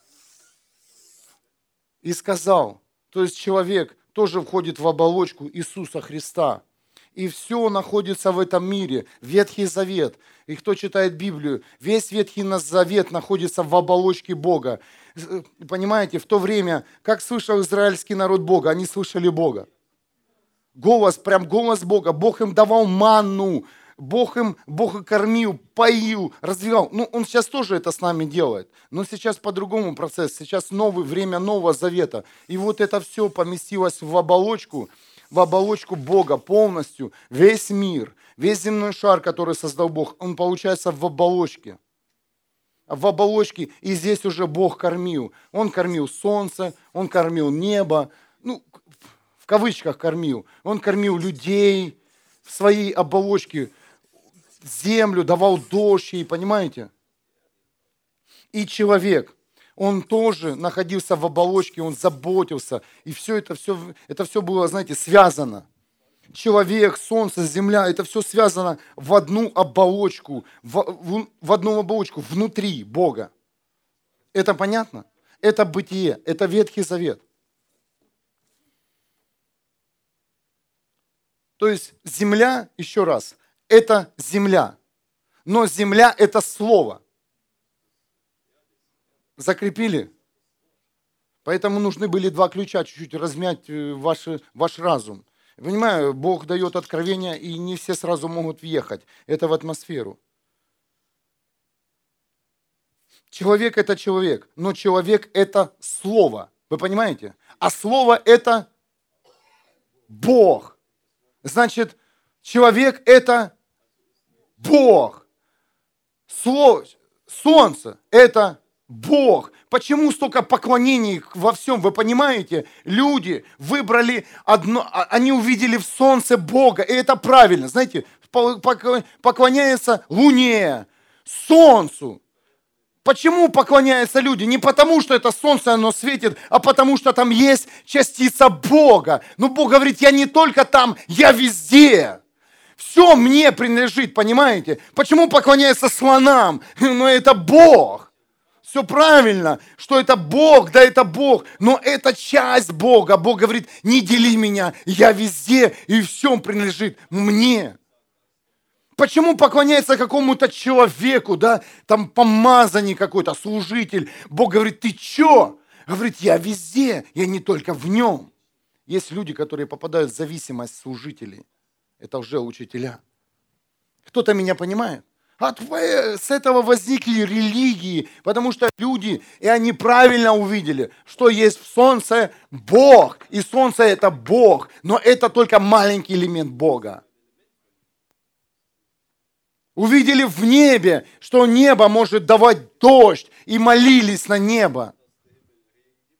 и сказал, то есть человек тоже входит в оболочку Иисуса Христа. И все находится в этом мире. Ветхий Завет. И кто читает Библию, весь Ветхий Завет находится в оболочке Бога. Понимаете, в то время, как слышал израильский народ Бога, они слышали Бога. Голос, прям голос Бога. Бог им давал манну, Бог им, Бог и кормил, поил, развивал. Ну, Он сейчас тоже это с нами делает. Но сейчас по-другому процесс. Сейчас новый, время Нового Завета. И вот это все поместилось в оболочку, в оболочку Бога полностью. Весь мир, весь земной шар, который создал Бог, он получается в оболочке. В оболочке, и здесь уже Бог кормил. Он кормил солнце, он кормил небо, ну, в кавычках кормил. Он кормил людей в своей оболочке, землю, давал дождь ей, понимаете? И человек, он тоже находился в оболочке, он заботился. И все это, все, это все было, знаете, связано. Человек, солнце, земля, это все связано в одну оболочку, в, в, в одну оболочку внутри Бога. Это понятно? Это бытие, это Ветхий Завет. То есть земля, еще раз, это земля. Но земля – это слово. Закрепили? Поэтому нужны были два ключа, чуть-чуть размять э, ваш, ваш разум. Понимаю, Бог дает откровения, и не все сразу могут въехать. Это в атмосферу. Человек – это человек, но человек – это слово. Вы понимаете? А слово – это Бог. Значит, человек – это Бог. Солнце – это Бог. Почему столько поклонений во всем? Вы понимаете? Люди выбрали одно, а, они увидели в солнце Бога, и это правильно. Знаете, поклоняются Луне, Солнцу. Почему поклоняются люди? Не потому, что это солнце, оно светит, а потому, что там есть частица Бога. Но Бог говорит, я не только там, я везде. Все мне принадлежит, понимаете? Почему поклоняются слонам? Но это Бог. Все правильно, что это Бог, да это Бог, но это часть Бога. Бог говорит, не дели меня, я везде, и всем принадлежит мне. Почему поклоняется какому-то человеку, да, там помазанник какой-то, служитель. Бог говорит, ты чё? Говорит, я везде, я не только в нем. Есть люди, которые попадают в зависимость служителей. Это уже учителя. Кто-то меня понимает? От, с этого возникли религии, потому что люди, и они правильно увидели, что есть в солнце Бог, и солнце это Бог, но это только маленький элемент Бога увидели в небе, что небо может давать дождь, и молились на небо.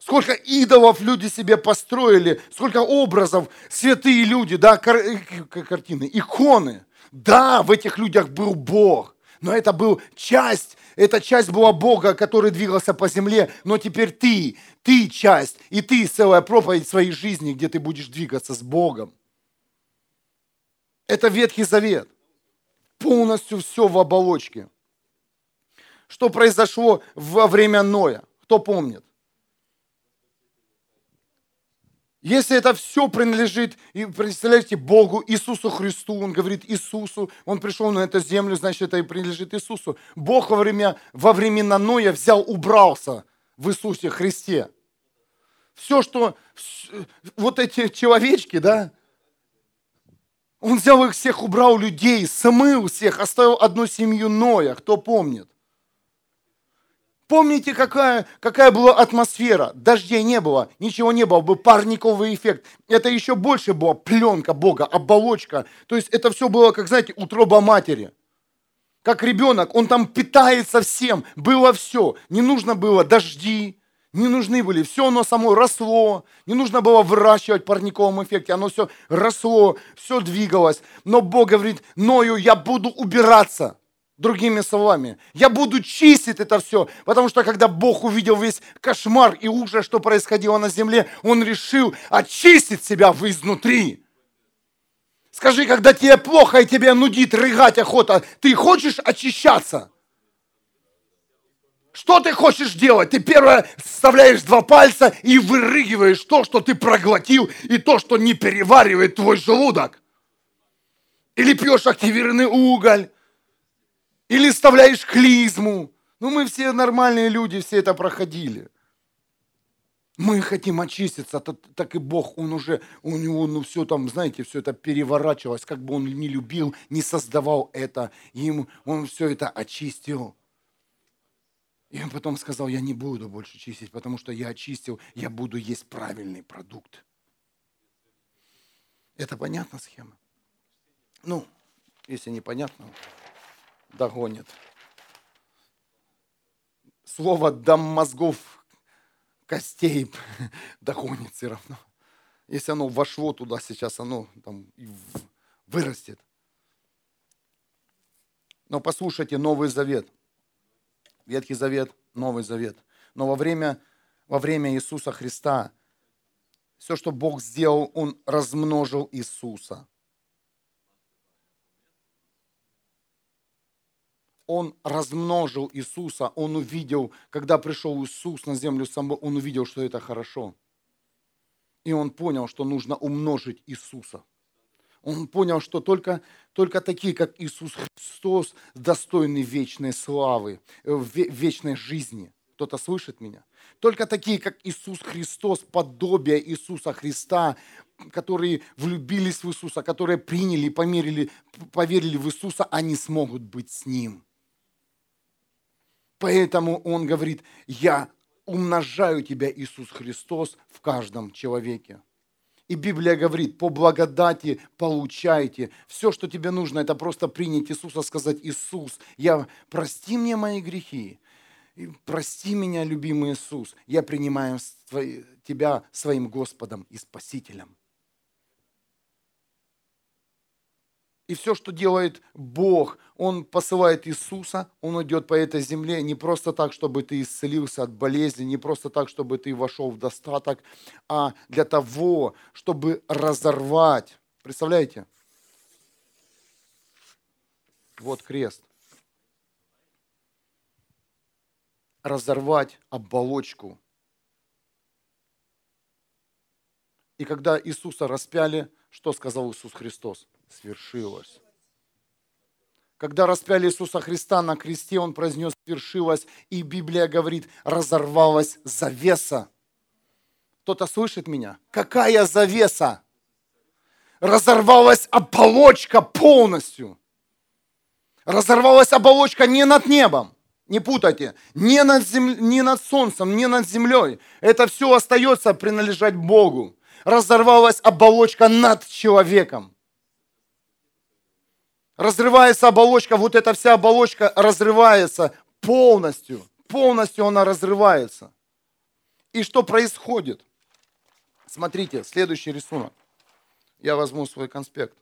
Сколько идолов люди себе построили, сколько образов, святые люди, да, кар- э, картины, иконы. Да, в этих людях был Бог, но это был часть, эта часть была Бога, который двигался по земле, но теперь ты, ты часть, и ты целая проповедь своей жизни, где ты будешь двигаться с Богом. Это Ветхий Завет полностью все в оболочке. Что произошло во время Ноя? Кто помнит? Если это все принадлежит, и представляете, Богу, Иисусу Христу, Он говорит Иисусу, Он пришел на эту землю, значит, это и принадлежит Иисусу. Бог во, время, во времена Ноя взял, убрался в Иисусе Христе. Все, что, вот эти человечки, да, он взял их всех, убрал людей, смыл всех, оставил одну семью Ноя, кто помнит. Помните, какая, какая была атмосфера? Дождей не было, ничего не было, был парниковый эффект. Это еще больше была пленка Бога, оболочка. То есть это все было, как знаете, утроба матери. Как ребенок, он там питается всем, было все. Не нужно было дожди, не нужны были. Все оно само росло. Не нужно было выращивать в парниковом эффекте. Оно все росло, все двигалось. Но Бог говорит, Ною, я буду убираться. Другими словами, я буду чистить это все, потому что когда Бог увидел весь кошмар и ужас, что происходило на земле, Он решил очистить себя изнутри. Скажи, когда тебе плохо и тебе нудит, рыгать охота, ты хочешь очищаться? Что ты хочешь делать? Ты первое вставляешь два пальца и вырыгиваешь то, что ты проглотил, и то, что не переваривает твой желудок. Или пьешь активированный уголь, или вставляешь клизму. Ну, мы все нормальные люди, все это проходили. Мы хотим очиститься, так, так и Бог, Он уже, у него, ну все там, знаете, все это переворачивалось, как бы Он не любил, не создавал это, им Он все это очистил. И он потом сказал, я не буду больше чистить, потому что я очистил, я буду есть правильный продукт. Это понятна схема? Ну, если непонятно, догонит. Слово «дам мозгов костей» догонит все равно. Если оно вошло туда сейчас, оно там вырастет. Но послушайте Новый Завет. Ветхий Завет, Новый Завет. Но во время, во время Иисуса Христа все, что Бог сделал, Он размножил Иисуса. Он размножил Иисуса, Он увидел, когда пришел Иисус на землю, Он увидел, что это хорошо. И Он понял, что нужно умножить Иисуса – он понял, что только, только такие, как Иисус Христос, достойны вечной славы, э, вечной жизни. Кто-то слышит меня? Только такие, как Иисус Христос, подобие Иисуса Христа, которые влюбились в Иисуса, которые приняли, померили, поверили в Иисуса, они смогут быть с Ним. Поэтому Он говорит, я умножаю тебя, Иисус Христос, в каждом человеке. И Библия говорит, по благодати получайте. Все, что тебе нужно, это просто принять Иисуса, сказать, Иисус, я, прости мне мои грехи. Прости меня, любимый Иисус. Я принимаю Тебя своим Господом и Спасителем. И все, что делает Бог, Он посылает Иисуса, Он идет по этой земле не просто так, чтобы ты исцелился от болезни, не просто так, чтобы ты вошел в достаток, а для того, чтобы разорвать. Представляете? Вот крест. Разорвать оболочку. И когда Иисуса распяли, что сказал Иисус Христос? Свершилось. Когда распяли Иисуса Христа на кресте, Он произнес «свершилось», и Библия говорит «разорвалась завеса». Кто-то слышит меня? Какая завеса? Разорвалась оболочка полностью. Разорвалась оболочка не над небом, не путайте, не над, зем... не над солнцем, не над землей. Это все остается принадлежать Богу. Разорвалась оболочка над человеком. Разрывается оболочка, вот эта вся оболочка разрывается полностью. Полностью она разрывается. И что происходит? Смотрите, следующий рисунок. Я возьму свой конспект.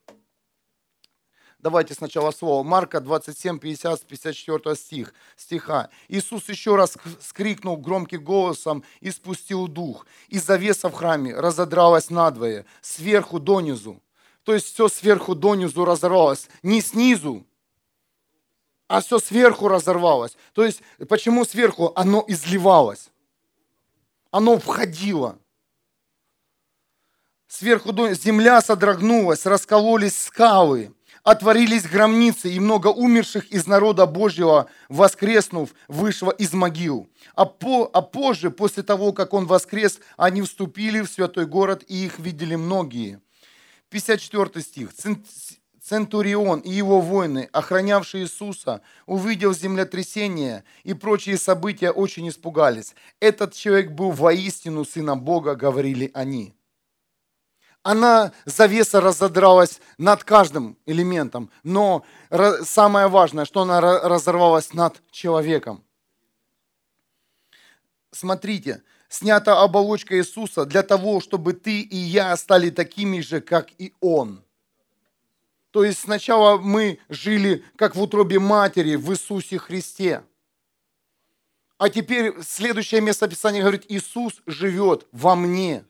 Давайте сначала слово. Марка 27, 50, 54 стих, стиха. Иисус еще раз скрикнул громким голосом и спустил дух. И завеса в храме разодралась надвое, сверху донизу то есть все сверху донизу разорвалось. Не снизу, а все сверху разорвалось. То есть почему сверху? Оно изливалось. Оно входило. Сверху донизу земля содрогнулась, раскололись скалы, отворились гробницы, и много умерших из народа Божьего, воскреснув, вышло из могил. А, по, а позже, после того, как он воскрес, они вступили в святой город, и их видели многие – 54 стих. Центурион и его воины, охранявшие Иисуса, увидев землетрясение и прочие события, очень испугались. Этот человек был воистину сыном Бога, говорили они. Она, завеса разодралась над каждым элементом, но самое важное, что она разорвалась над человеком. Смотрите, снята оболочка Иисуса для того, чтобы ты и я стали такими же, как и Он. То есть сначала мы жили, как в утробе матери, в Иисусе Христе. А теперь следующее место Писания говорит, Иисус живет во мне.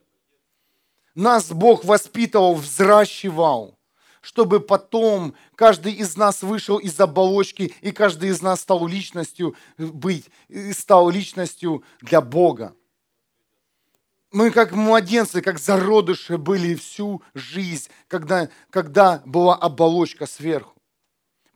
Нас Бог воспитывал, взращивал, чтобы потом каждый из нас вышел из оболочки, и каждый из нас стал личностью быть, стал личностью для Бога. Мы как младенцы, как зародыши были всю жизнь, когда, когда была оболочка сверху.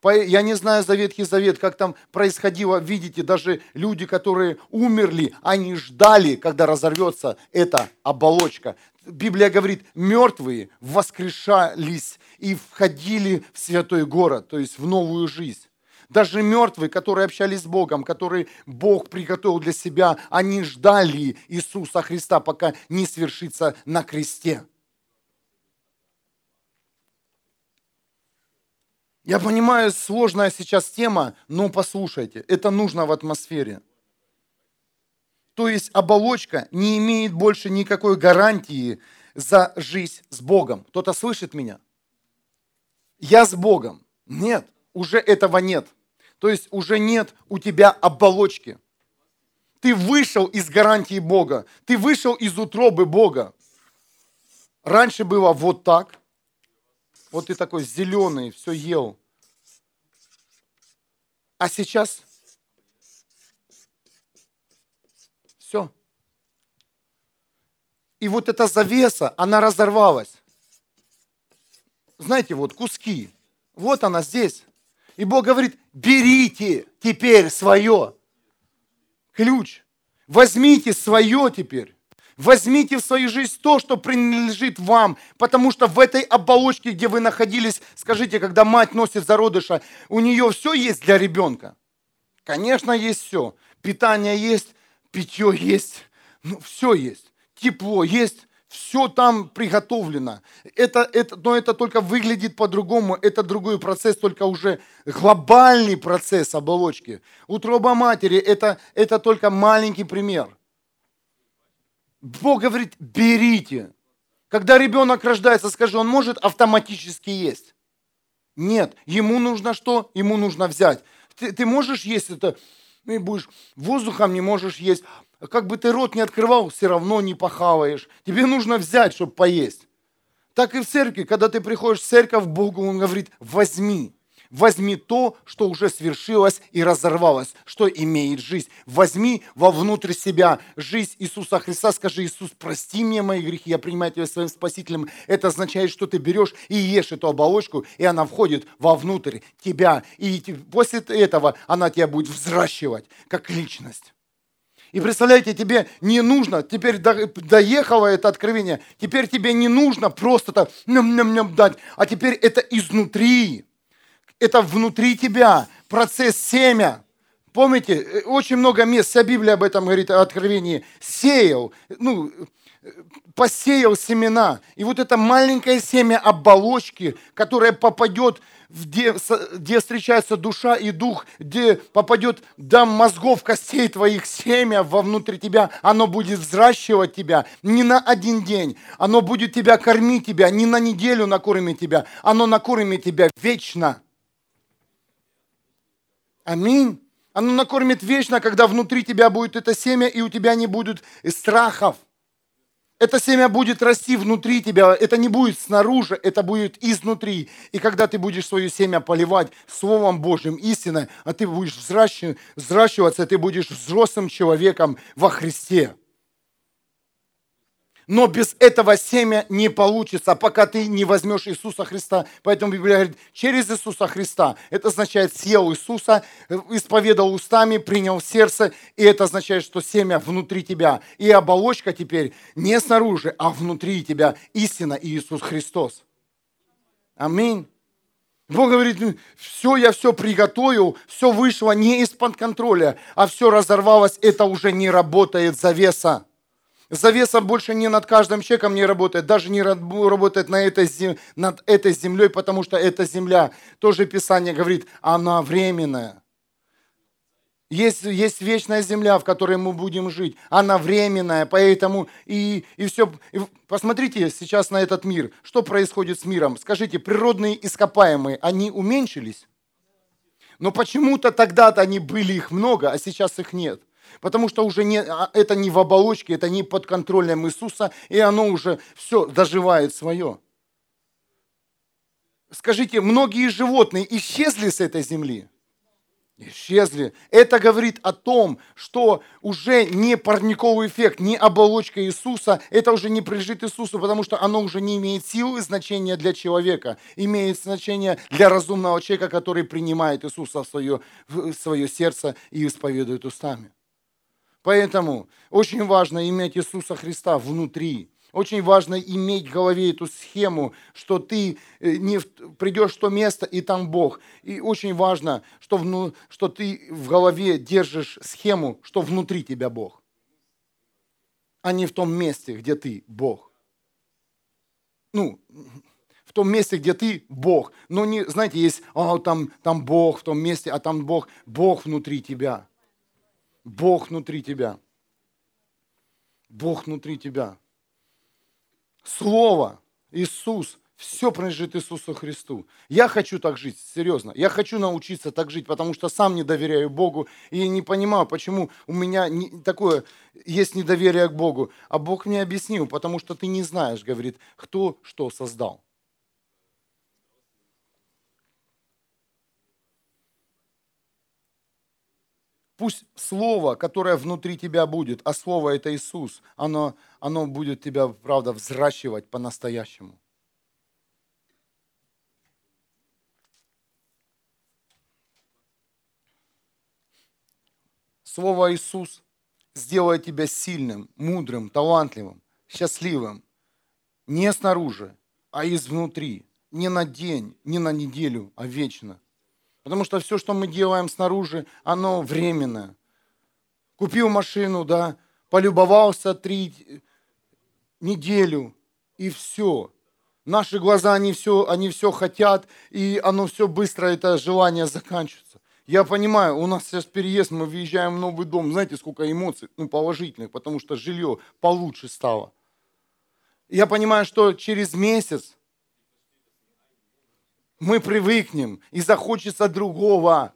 Я не знаю за Ветхий Завет, как там происходило. Видите, даже люди, которые умерли, они ждали, когда разорвется эта оболочка. Библия говорит, мертвые воскрешались и входили в святой город, то есть в новую жизнь. Даже мертвые, которые общались с Богом, которые Бог приготовил для себя, они ждали Иисуса Христа, пока не свершится на кресте. Я понимаю, сложная сейчас тема, но послушайте, это нужно в атмосфере. То есть оболочка не имеет больше никакой гарантии за жизнь с Богом. Кто-то слышит меня? Я с Богом. Нет, уже этого нет. То есть уже нет у тебя оболочки. Ты вышел из гарантии Бога. Ты вышел из утробы Бога. Раньше было вот так – вот ты такой зеленый, все ел. А сейчас все. И вот эта завеса, она разорвалась. Знаете, вот куски. Вот она здесь. И Бог говорит, берите теперь свое. Ключ. Возьмите свое теперь. Возьмите в свою жизнь то, что принадлежит вам, потому что в этой оболочке, где вы находились, скажите, когда мать носит зародыша, у нее все есть для ребенка? Конечно, есть все. Питание есть, питье есть, ну, все есть. Тепло есть, все там приготовлено. Это, это, но это только выглядит по-другому, это другой процесс, только уже глобальный процесс оболочки. Утроба матери это, это только маленький пример. Бог говорит, берите. Когда ребенок рождается, скажи, он может автоматически есть? Нет, ему нужно что? Ему нужно взять. Ты, ты можешь есть это, и будешь воздухом не можешь есть. Как бы ты рот не открывал, все равно не похаваешь. Тебе нужно взять, чтобы поесть. Так и в церкви, когда ты приходишь в церковь, Богу Он говорит, возьми. Возьми то, что уже свершилось и разорвалось, что имеет жизнь. Возьми вовнутрь себя жизнь Иисуса Христа. Скажи, Иисус, прости мне мои грехи, я принимаю тебя своим спасителем. Это означает, что ты берешь и ешь эту оболочку, и она входит вовнутрь тебя. И после этого она тебя будет взращивать как личность. И представляете, тебе не нужно, теперь доехало это откровение, теперь тебе не нужно просто так ням-ням-ням дать, а теперь это изнутри это внутри тебя, процесс семя. Помните, э, очень много мест, вся Библия об этом говорит, о откровении. Сеял, ну, посеял семена. И вот это маленькое семя оболочки, которое попадет, где, где встречается душа и дух, где попадет до мозгов, костей твоих семя вовнутрь тебя, оно будет взращивать тебя не на один день. Оно будет тебя кормить тебя, не на неделю накормит тебя. Оно накормит тебя вечно. Аминь. Оно накормит вечно, когда внутри тебя будет это семя, и у тебя не будет страхов. Это семя будет расти внутри тебя, это не будет снаружи, это будет изнутри. И когда ты будешь свое семя поливать Словом Божьим, истиной, а ты будешь взращиваться, ты будешь взрослым человеком во Христе. Но без этого семя не получится, пока ты не возьмешь Иисуса Христа. Поэтому Библия говорит, через Иисуса Христа. Это означает, съел Иисуса, исповедал устами, принял сердце. И это означает, что семя внутри тебя. И оболочка теперь не снаружи, а внутри тебя. Истина Иисус Христос. Аминь. Бог говорит, все, я все приготовил, все вышло не из-под контроля, а все разорвалось, это уже не работает завеса. Завеса больше не над каждым человеком не работает, даже не работает на этой, над этой землей, потому что эта земля, тоже Писание говорит, она временная. Есть, есть вечная земля, в которой мы будем жить. Она временная, поэтому и, и все. И посмотрите сейчас на этот мир. Что происходит с миром? Скажите, природные ископаемые, они уменьшились? Но почему-то тогда-то они были их много, а сейчас их нет. Потому что уже не, а, это не в оболочке, это не под контролем Иисуса, и оно уже все доживает свое. Скажите, многие животные исчезли с этой земли? Исчезли. Это говорит о том, что уже не парниковый эффект, не оболочка Иисуса, это уже не прижит Иисусу, потому что оно уже не имеет силы и значения для человека, имеет значение для разумного человека, который принимает Иисуса в свое, в свое сердце и исповедует устами. Поэтому очень важно иметь Иисуса Христа внутри. Очень важно иметь в голове эту схему, что ты э, не придешь в то место, и там Бог. И очень важно, что, вну, что ты в голове держишь схему, что внутри тебя Бог, а не в том месте, где ты Бог. Ну, в том месте, где ты Бог. Но не, знаете, есть, а, там, там Бог в том месте, а там Бог, Бог внутри тебя. Бог внутри тебя. Бог внутри тебя. Слово, Иисус, все принадлежит Иисусу Христу. Я хочу так жить, серьезно. Я хочу научиться так жить, потому что сам не доверяю Богу и не понимаю, почему у меня такое есть недоверие к Богу. А Бог мне объяснил, потому что ты не знаешь, говорит, кто что создал. Пусть Слово, которое внутри тебя будет, а Слово это Иисус, оно, оно будет тебя, правда, взращивать по-настоящему. Слово Иисус сделает тебя сильным, мудрым, талантливым, счастливым. Не снаружи, а изнутри. Не на день, не на неделю, а вечно. Потому что все, что мы делаем снаружи, оно временное. Купил машину, да, полюбовался три неделю, и все. Наши глаза, они все, они все хотят, и оно все быстро, это желание заканчивается. Я понимаю, у нас сейчас переезд, мы въезжаем в новый дом, знаете, сколько эмоций, ну, положительных, потому что жилье получше стало. Я понимаю, что через месяц мы привыкнем и захочется другого.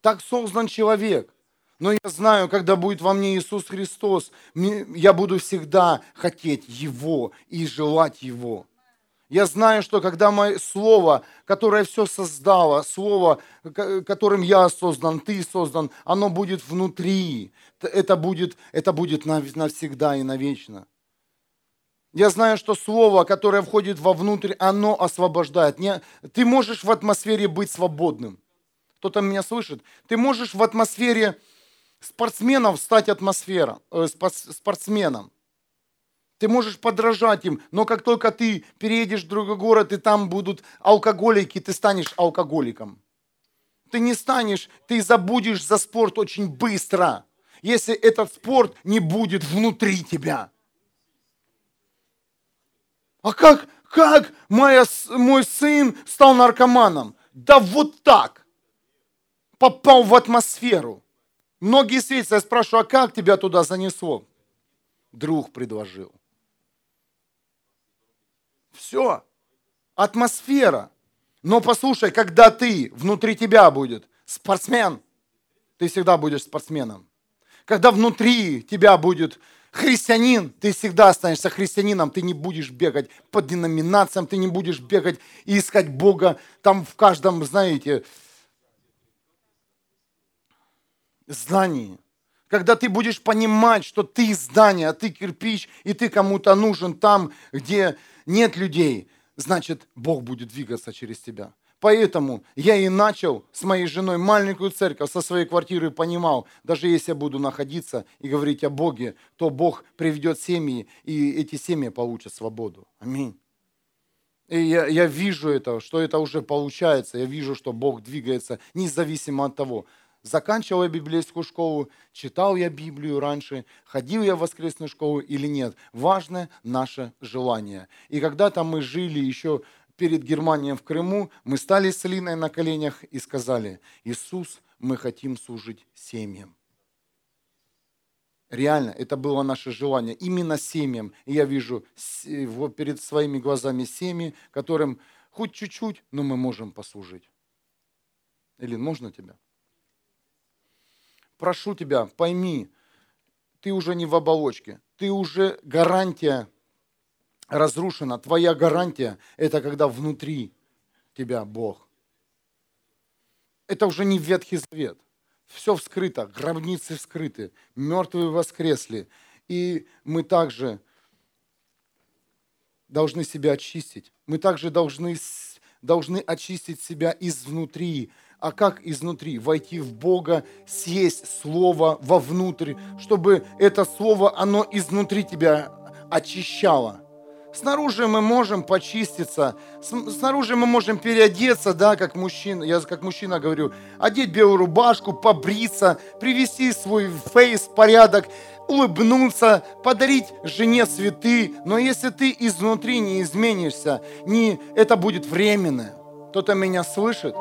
Так создан человек. Но я знаю, когда будет во мне Иисус Христос, я буду всегда хотеть Его и желать Его. Я знаю, что когда мое слово, которое все создало, слово, которым я создан, ты создан, оно будет внутри. Это будет, это будет навсегда и навечно. Я знаю, что слово, которое входит вовнутрь, оно освобождает. Не, ты можешь в атмосфере быть свободным. Кто-то меня слышит? Ты можешь в атмосфере спортсменов стать атмосфера, э, спортсменом. Ты можешь подражать им, но как только ты переедешь в другой город, и там будут алкоголики, ты станешь алкоголиком. Ты не станешь, ты забудешь за спорт очень быстро, если этот спорт не будет внутри тебя. А как, как моя, мой сын стал наркоманом? Да вот так. Попал в атмосферу. Многие светятся, я спрашиваю, а как тебя туда занесло? Друг предложил. Все. Атмосфера. Но послушай, когда ты, внутри тебя будет спортсмен, ты всегда будешь спортсменом. Когда внутри тебя будет христианин, ты всегда останешься христианином, ты не будешь бегать по деноминациям, ты не будешь бегать и искать Бога там в каждом, знаете, здании. Когда ты будешь понимать, что ты здание, а ты кирпич, и ты кому-то нужен там, где нет людей, значит, Бог будет двигаться через тебя. Поэтому я и начал с моей женой маленькую церковь со своей квартиры понимал, даже если я буду находиться и говорить о Боге, то Бог приведет семьи, и эти семьи получат свободу. Аминь. И я, я вижу это, что это уже получается. Я вижу, что Бог двигается независимо от того, заканчивал я библейскую школу, читал я Библию раньше, ходил я в воскресную школу или нет. Важно наше желание. И когда-то мы жили еще перед Германией в Крыму, мы стали с Линой на коленях и сказали, Иисус, мы хотим служить семьям. Реально, это было наше желание, именно семьям. И я вижу вот перед своими глазами семьи, которым хоть чуть-чуть, но мы можем послужить. Элин, можно тебя? Прошу тебя, пойми, ты уже не в оболочке, ты уже гарантия разрушена. Твоя гарантия – это когда внутри тебя Бог. Это уже не Ветхий Завет. Все вскрыто, гробницы вскрыты, мертвые воскресли. И мы также должны себя очистить. Мы также должны, должны очистить себя изнутри. А как изнутри? Войти в Бога, съесть Слово вовнутрь, чтобы это Слово, оно изнутри тебя очищало. Снаружи мы можем почиститься, снаружи мы можем переодеться, да, как мужчина, я как мужчина говорю, одеть белую рубашку, побриться, привести свой фейс в порядок, улыбнуться, подарить жене цветы. Но если ты изнутри не изменишься, не, это будет временно. Кто-то меня слышит?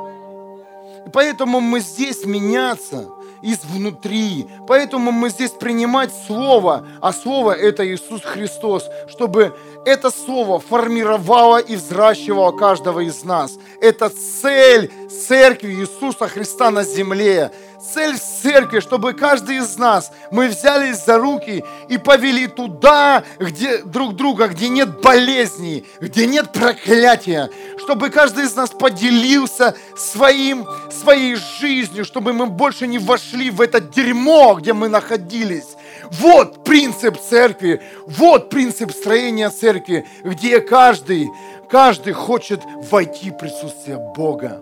Поэтому мы здесь меняться изнутри. Поэтому мы здесь принимать Слово, а Слово это Иисус Христос, чтобы это Слово формировало и взращивало каждого из нас. Это цель церкви Иисуса Христа на земле. Цель церкви, чтобы каждый из нас, мы взялись за руки и повели туда, где друг друга, где нет болезней, где нет проклятия, чтобы каждый из нас поделился своим, своей жизнью, чтобы мы больше не вошли в это дерьмо, где мы находились. Вот принцип церкви, вот принцип строения церкви, где каждый, каждый хочет войти в присутствие Бога.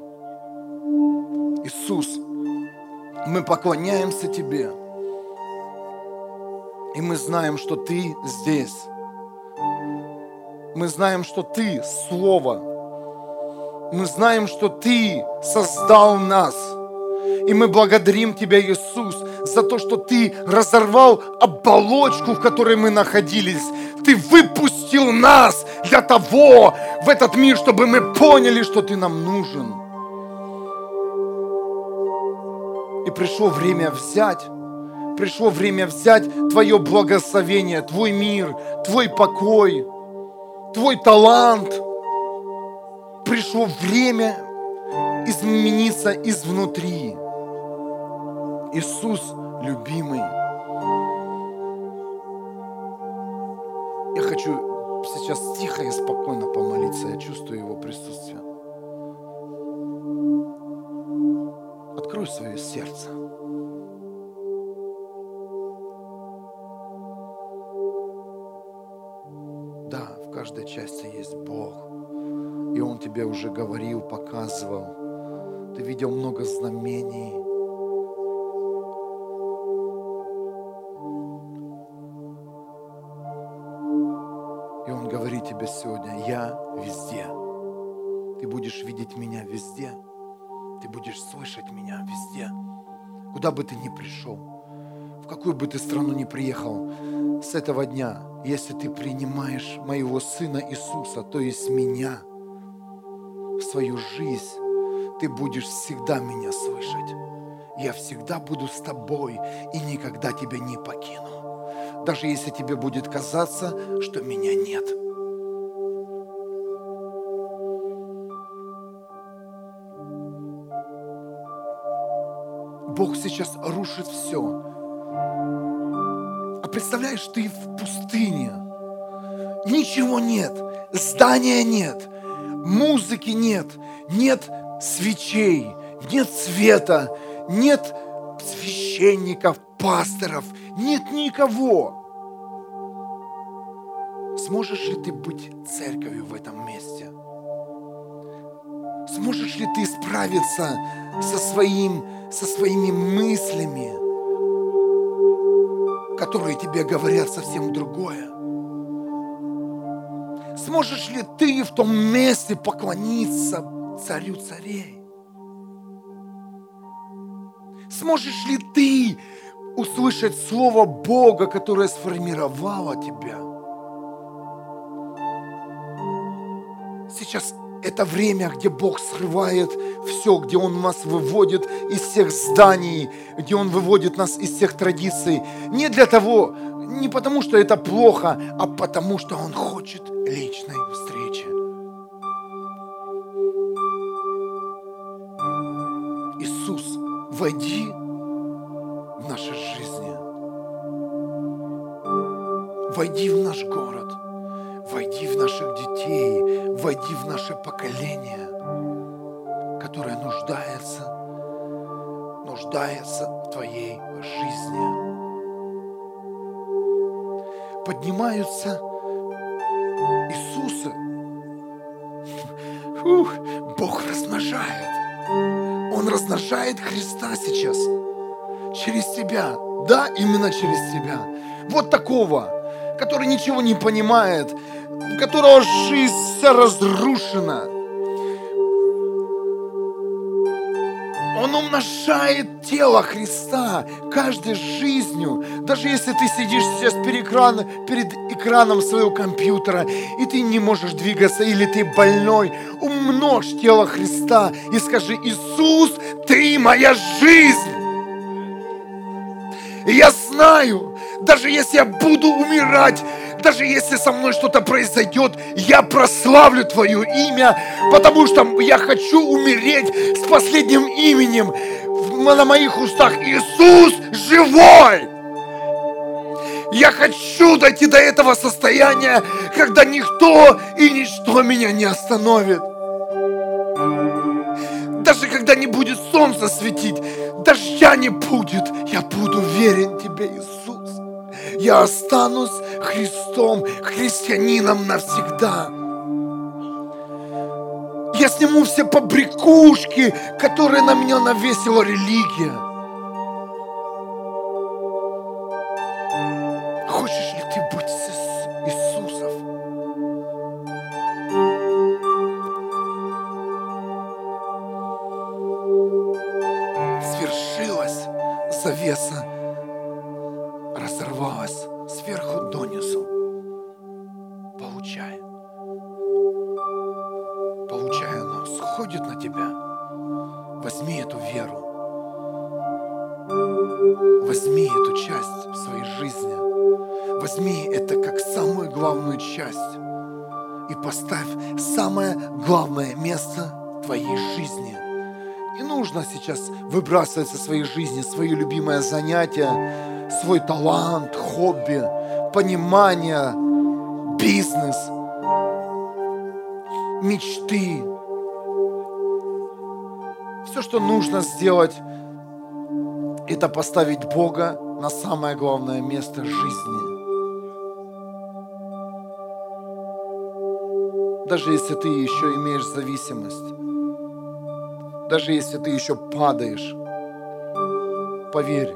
Иисус, мы поклоняемся Тебе. И мы знаем, что Ты здесь. Мы знаем, что Ты Слово. Мы знаем, что Ты создал нас. И мы благодарим Тебя, Иисус, за то, что Ты разорвал оболочку, в которой мы находились. Ты выпустил нас для того, в этот мир, чтобы мы поняли, что Ты нам нужен. И пришло время взять, пришло время взять Твое благословение, Твой мир, Твой покой, Твой талант. Пришло время измениться изнутри. Иисус, любимый, я хочу сейчас тихо и спокойно помолиться, я чувствую Его присутствие. Открой свое сердце. Да, в каждой части есть Бог. И Он тебе уже говорил, показывал. Ты видел много знамений. Говорит тебе сегодня, я везде. Ты будешь видеть меня везде. Ты будешь слышать меня везде. Куда бы ты ни пришел, в какую бы ты страну ни приехал, с этого дня, если ты принимаешь моего Сына Иисуса, то есть меня, в свою жизнь, ты будешь всегда меня слышать. Я всегда буду с тобой и никогда тебя не покину. Даже если тебе будет казаться, что меня нет – Бог сейчас рушит все. А представляешь, ты в пустыне. Ничего нет, здания нет, музыки нет, нет свечей, нет света, нет священников, пасторов, нет никого. Сможешь ли ты быть церковью в этом месте? Сможешь ли ты справиться со своим со своими мыслями, которые тебе говорят совсем другое? Сможешь ли ты в том месте поклониться царю царей? Сможешь ли ты услышать Слово Бога, которое сформировало тебя? Сейчас это время, где Бог срывает все, где Он нас выводит из всех зданий, где Он выводит нас из всех традиций. Не для того, не потому, что это плохо, а потому, что Он хочет личной встречи. Иисус, войди в наши жизни. Войди в наш город – войди в наших детей, войди в наше поколение, которое нуждается нуждается в твоей жизни. Поднимаются Иисусы. Фух, Бог размножает. Он размножает Христа сейчас через тебя. Да, именно через тебя. Вот такого, который ничего не понимает, у которого жизнь вся разрушена. Он умножает тело Христа каждой жизнью. Даже если ты сидишь сейчас перед экраном, перед экраном своего компьютера, и ты не можешь двигаться, или ты больной, умножь тело Христа и скажи, Иисус, ты моя жизнь. И я знаю, даже если я буду умирать, даже если со мной что-то произойдет, я прославлю Твое имя, потому что я хочу умереть с последним именем на моих устах. Иисус живой! Я хочу дойти до этого состояния, когда никто и ничто меня не остановит. Даже когда не будет солнца светить, дождя не будет, я буду верен Тебе, Иисус. Я останусь Христом, христианином навсегда. Я сниму все побрякушки, которые на меня навесила религия. Выбрасывать со своей жизни свое любимое занятие, свой талант, хобби, понимание, бизнес, мечты. Все, что нужно сделать, это поставить Бога на самое главное место жизни. Даже если ты еще имеешь зависимость, даже если ты еще падаешь, поверь,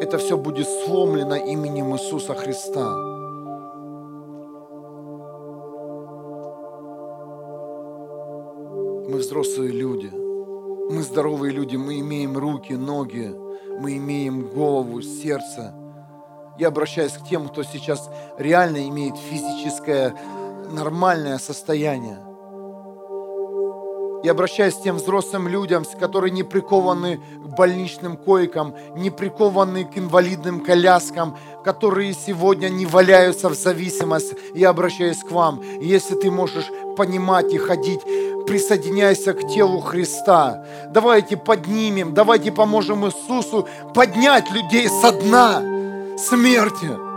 это все будет сломлено именем Иисуса Христа. Мы взрослые люди, мы здоровые люди, мы имеем руки, ноги, мы имеем голову, сердце. Я обращаюсь к тем, кто сейчас реально имеет физическое нормальное состояние. Я обращаюсь к тем взрослым людям, которые не прикованы к больничным койкам, не прикованы к инвалидным коляскам, которые сегодня не валяются в зависимости. Я обращаюсь к вам. Если ты можешь понимать и ходить, присоединяйся к телу Христа. Давайте поднимем, давайте поможем Иисусу поднять людей со дна смерти.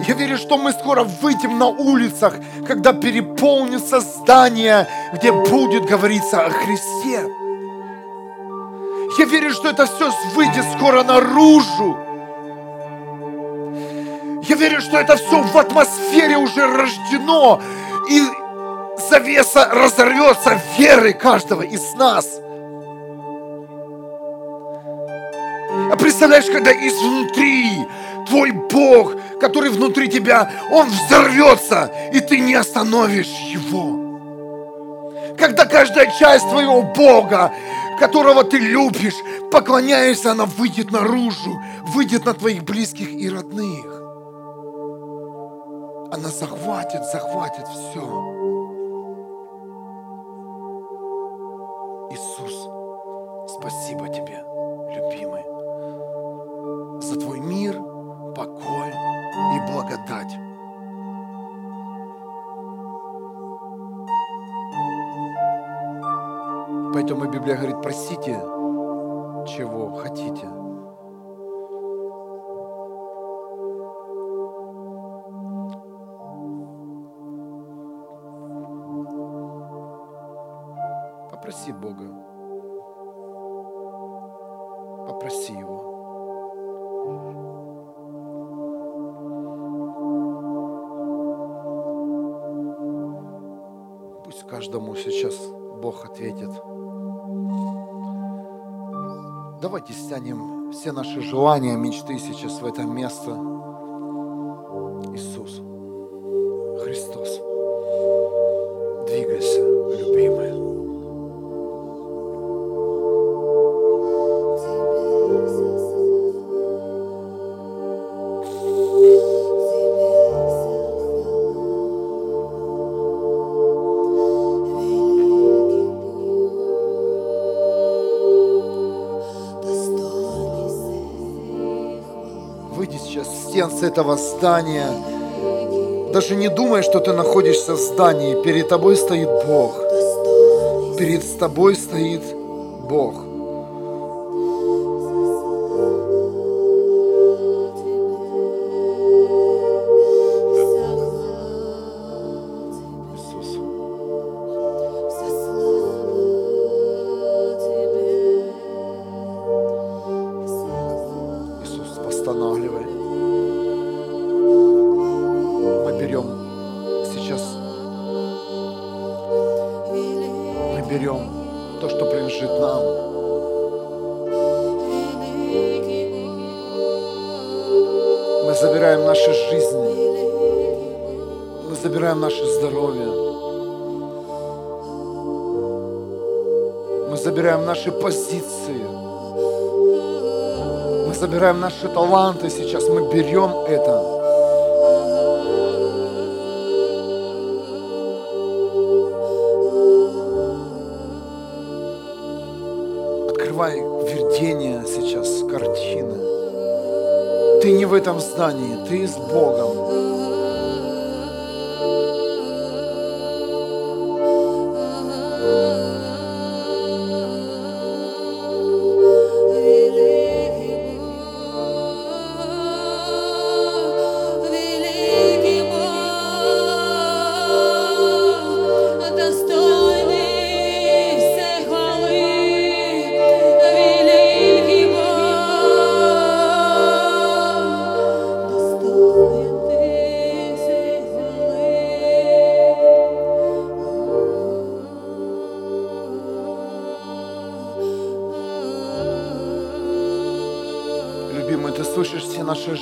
Я верю, что мы скоро выйдем на улицах, когда переполнится здание, где будет говориться о Христе. Я верю, что это все выйдет скоро наружу. Я верю, что это все в атмосфере уже рождено. И завеса разорвется верой каждого из нас. А представляешь, когда изнутри твой Бог, который внутри тебя, Он взорвется, и ты не остановишь Его. Когда каждая часть твоего Бога, которого ты любишь, поклоняешься, она выйдет наружу, выйдет на твоих близких и родных. Она захватит, захватит все. Иисус, спасибо тебе, любимый, за твой мир – покой и благодать. Поэтому Библия говорит, просите, чего хотите. Попроси Бога. все наши желания, мечты сейчас в это место. этого здания. Даже не думай, что ты находишься в здании. Перед тобой стоит Бог. Перед тобой стоит Бог.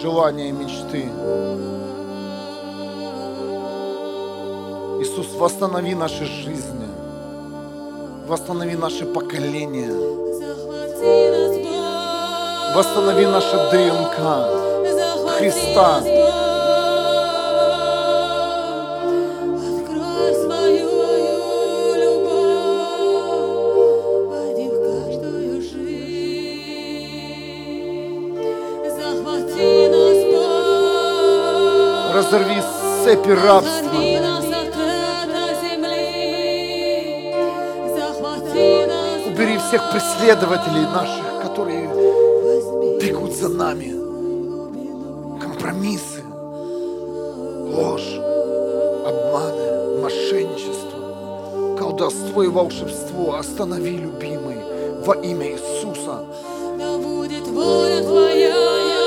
желания и мечты. Иисус, восстанови наши жизни, восстанови наши поколения, восстанови наше ДНК Христа. разорви цепи рабства. Убери всех преследователей наших, которые бегут за нами. Компромиссы, ложь, обманы, мошенничество, колдовство и волшебство. Останови, любимый, во имя Иисуса.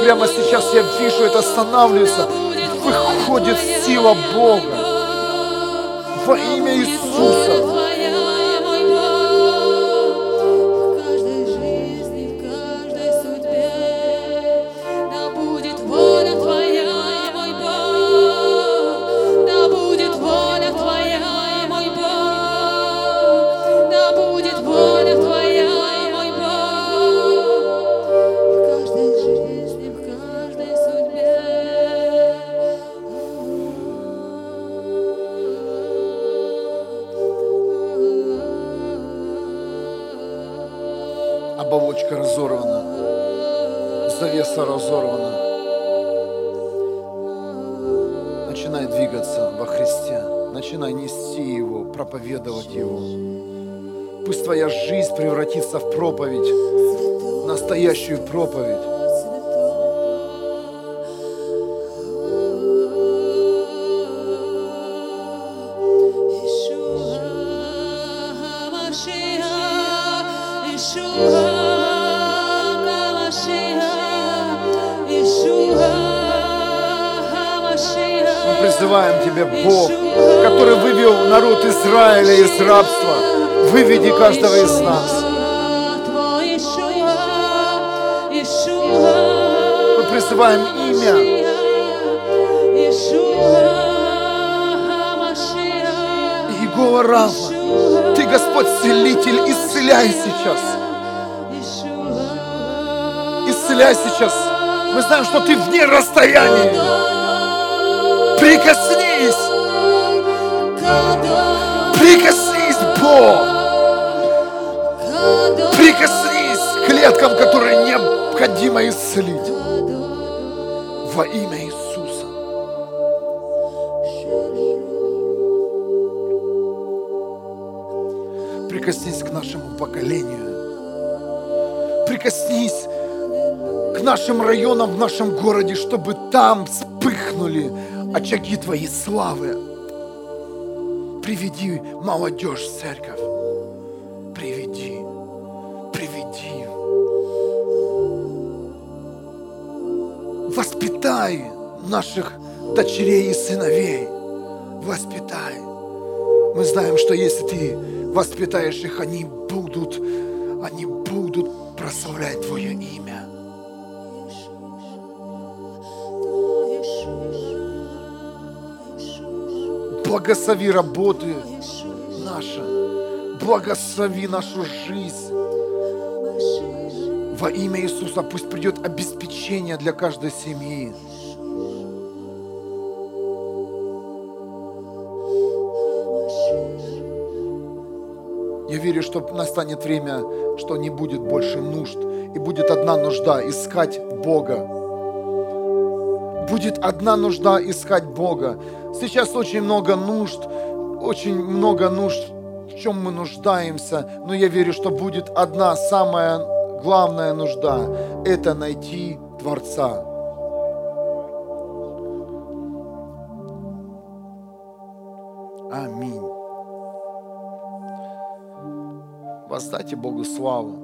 Прямо сейчас я вижу это, останавливается будет сила Бога. Во имя Иисуса. Мы призываем Тебя, Бог, который вывел народ Израиля из рабства. Выведи каждого из нас. Мы призываем имя. Иегова Рафа. Ты, Господь, целитель, исцеляй сейчас. Исцеляй сейчас. Мы знаем, что Ты вне расстояния. Прикоснись. Прикоснись, Бог. Прикоснись к клеткам, которые необходимо исцелить. Во имя Иисуса. Поколению. Прикоснись к нашим районам в нашем городе, чтобы там вспыхнули очаги Твоей славы. Приведи молодежь в церковь. Приведи. Приведи. Воспитай наших дочерей и сыновей. Воспитай. Мы знаем, что если ты воспитаешь их, они будут, они будут прославлять Твое имя. Благослови работы наши. Благослови нашу жизнь. Во имя Иисуса пусть придет обеспечение для каждой семьи. Я верю, что настанет время, что не будет больше нужд, и будет одна нужда – искать Бога. Будет одна нужда – искать Бога. Сейчас очень много нужд, очень много нужд, в чем мы нуждаемся, но я верю, что будет одна самая главная нужда – это найти Творца. Аминь. Воздайте Богу славу.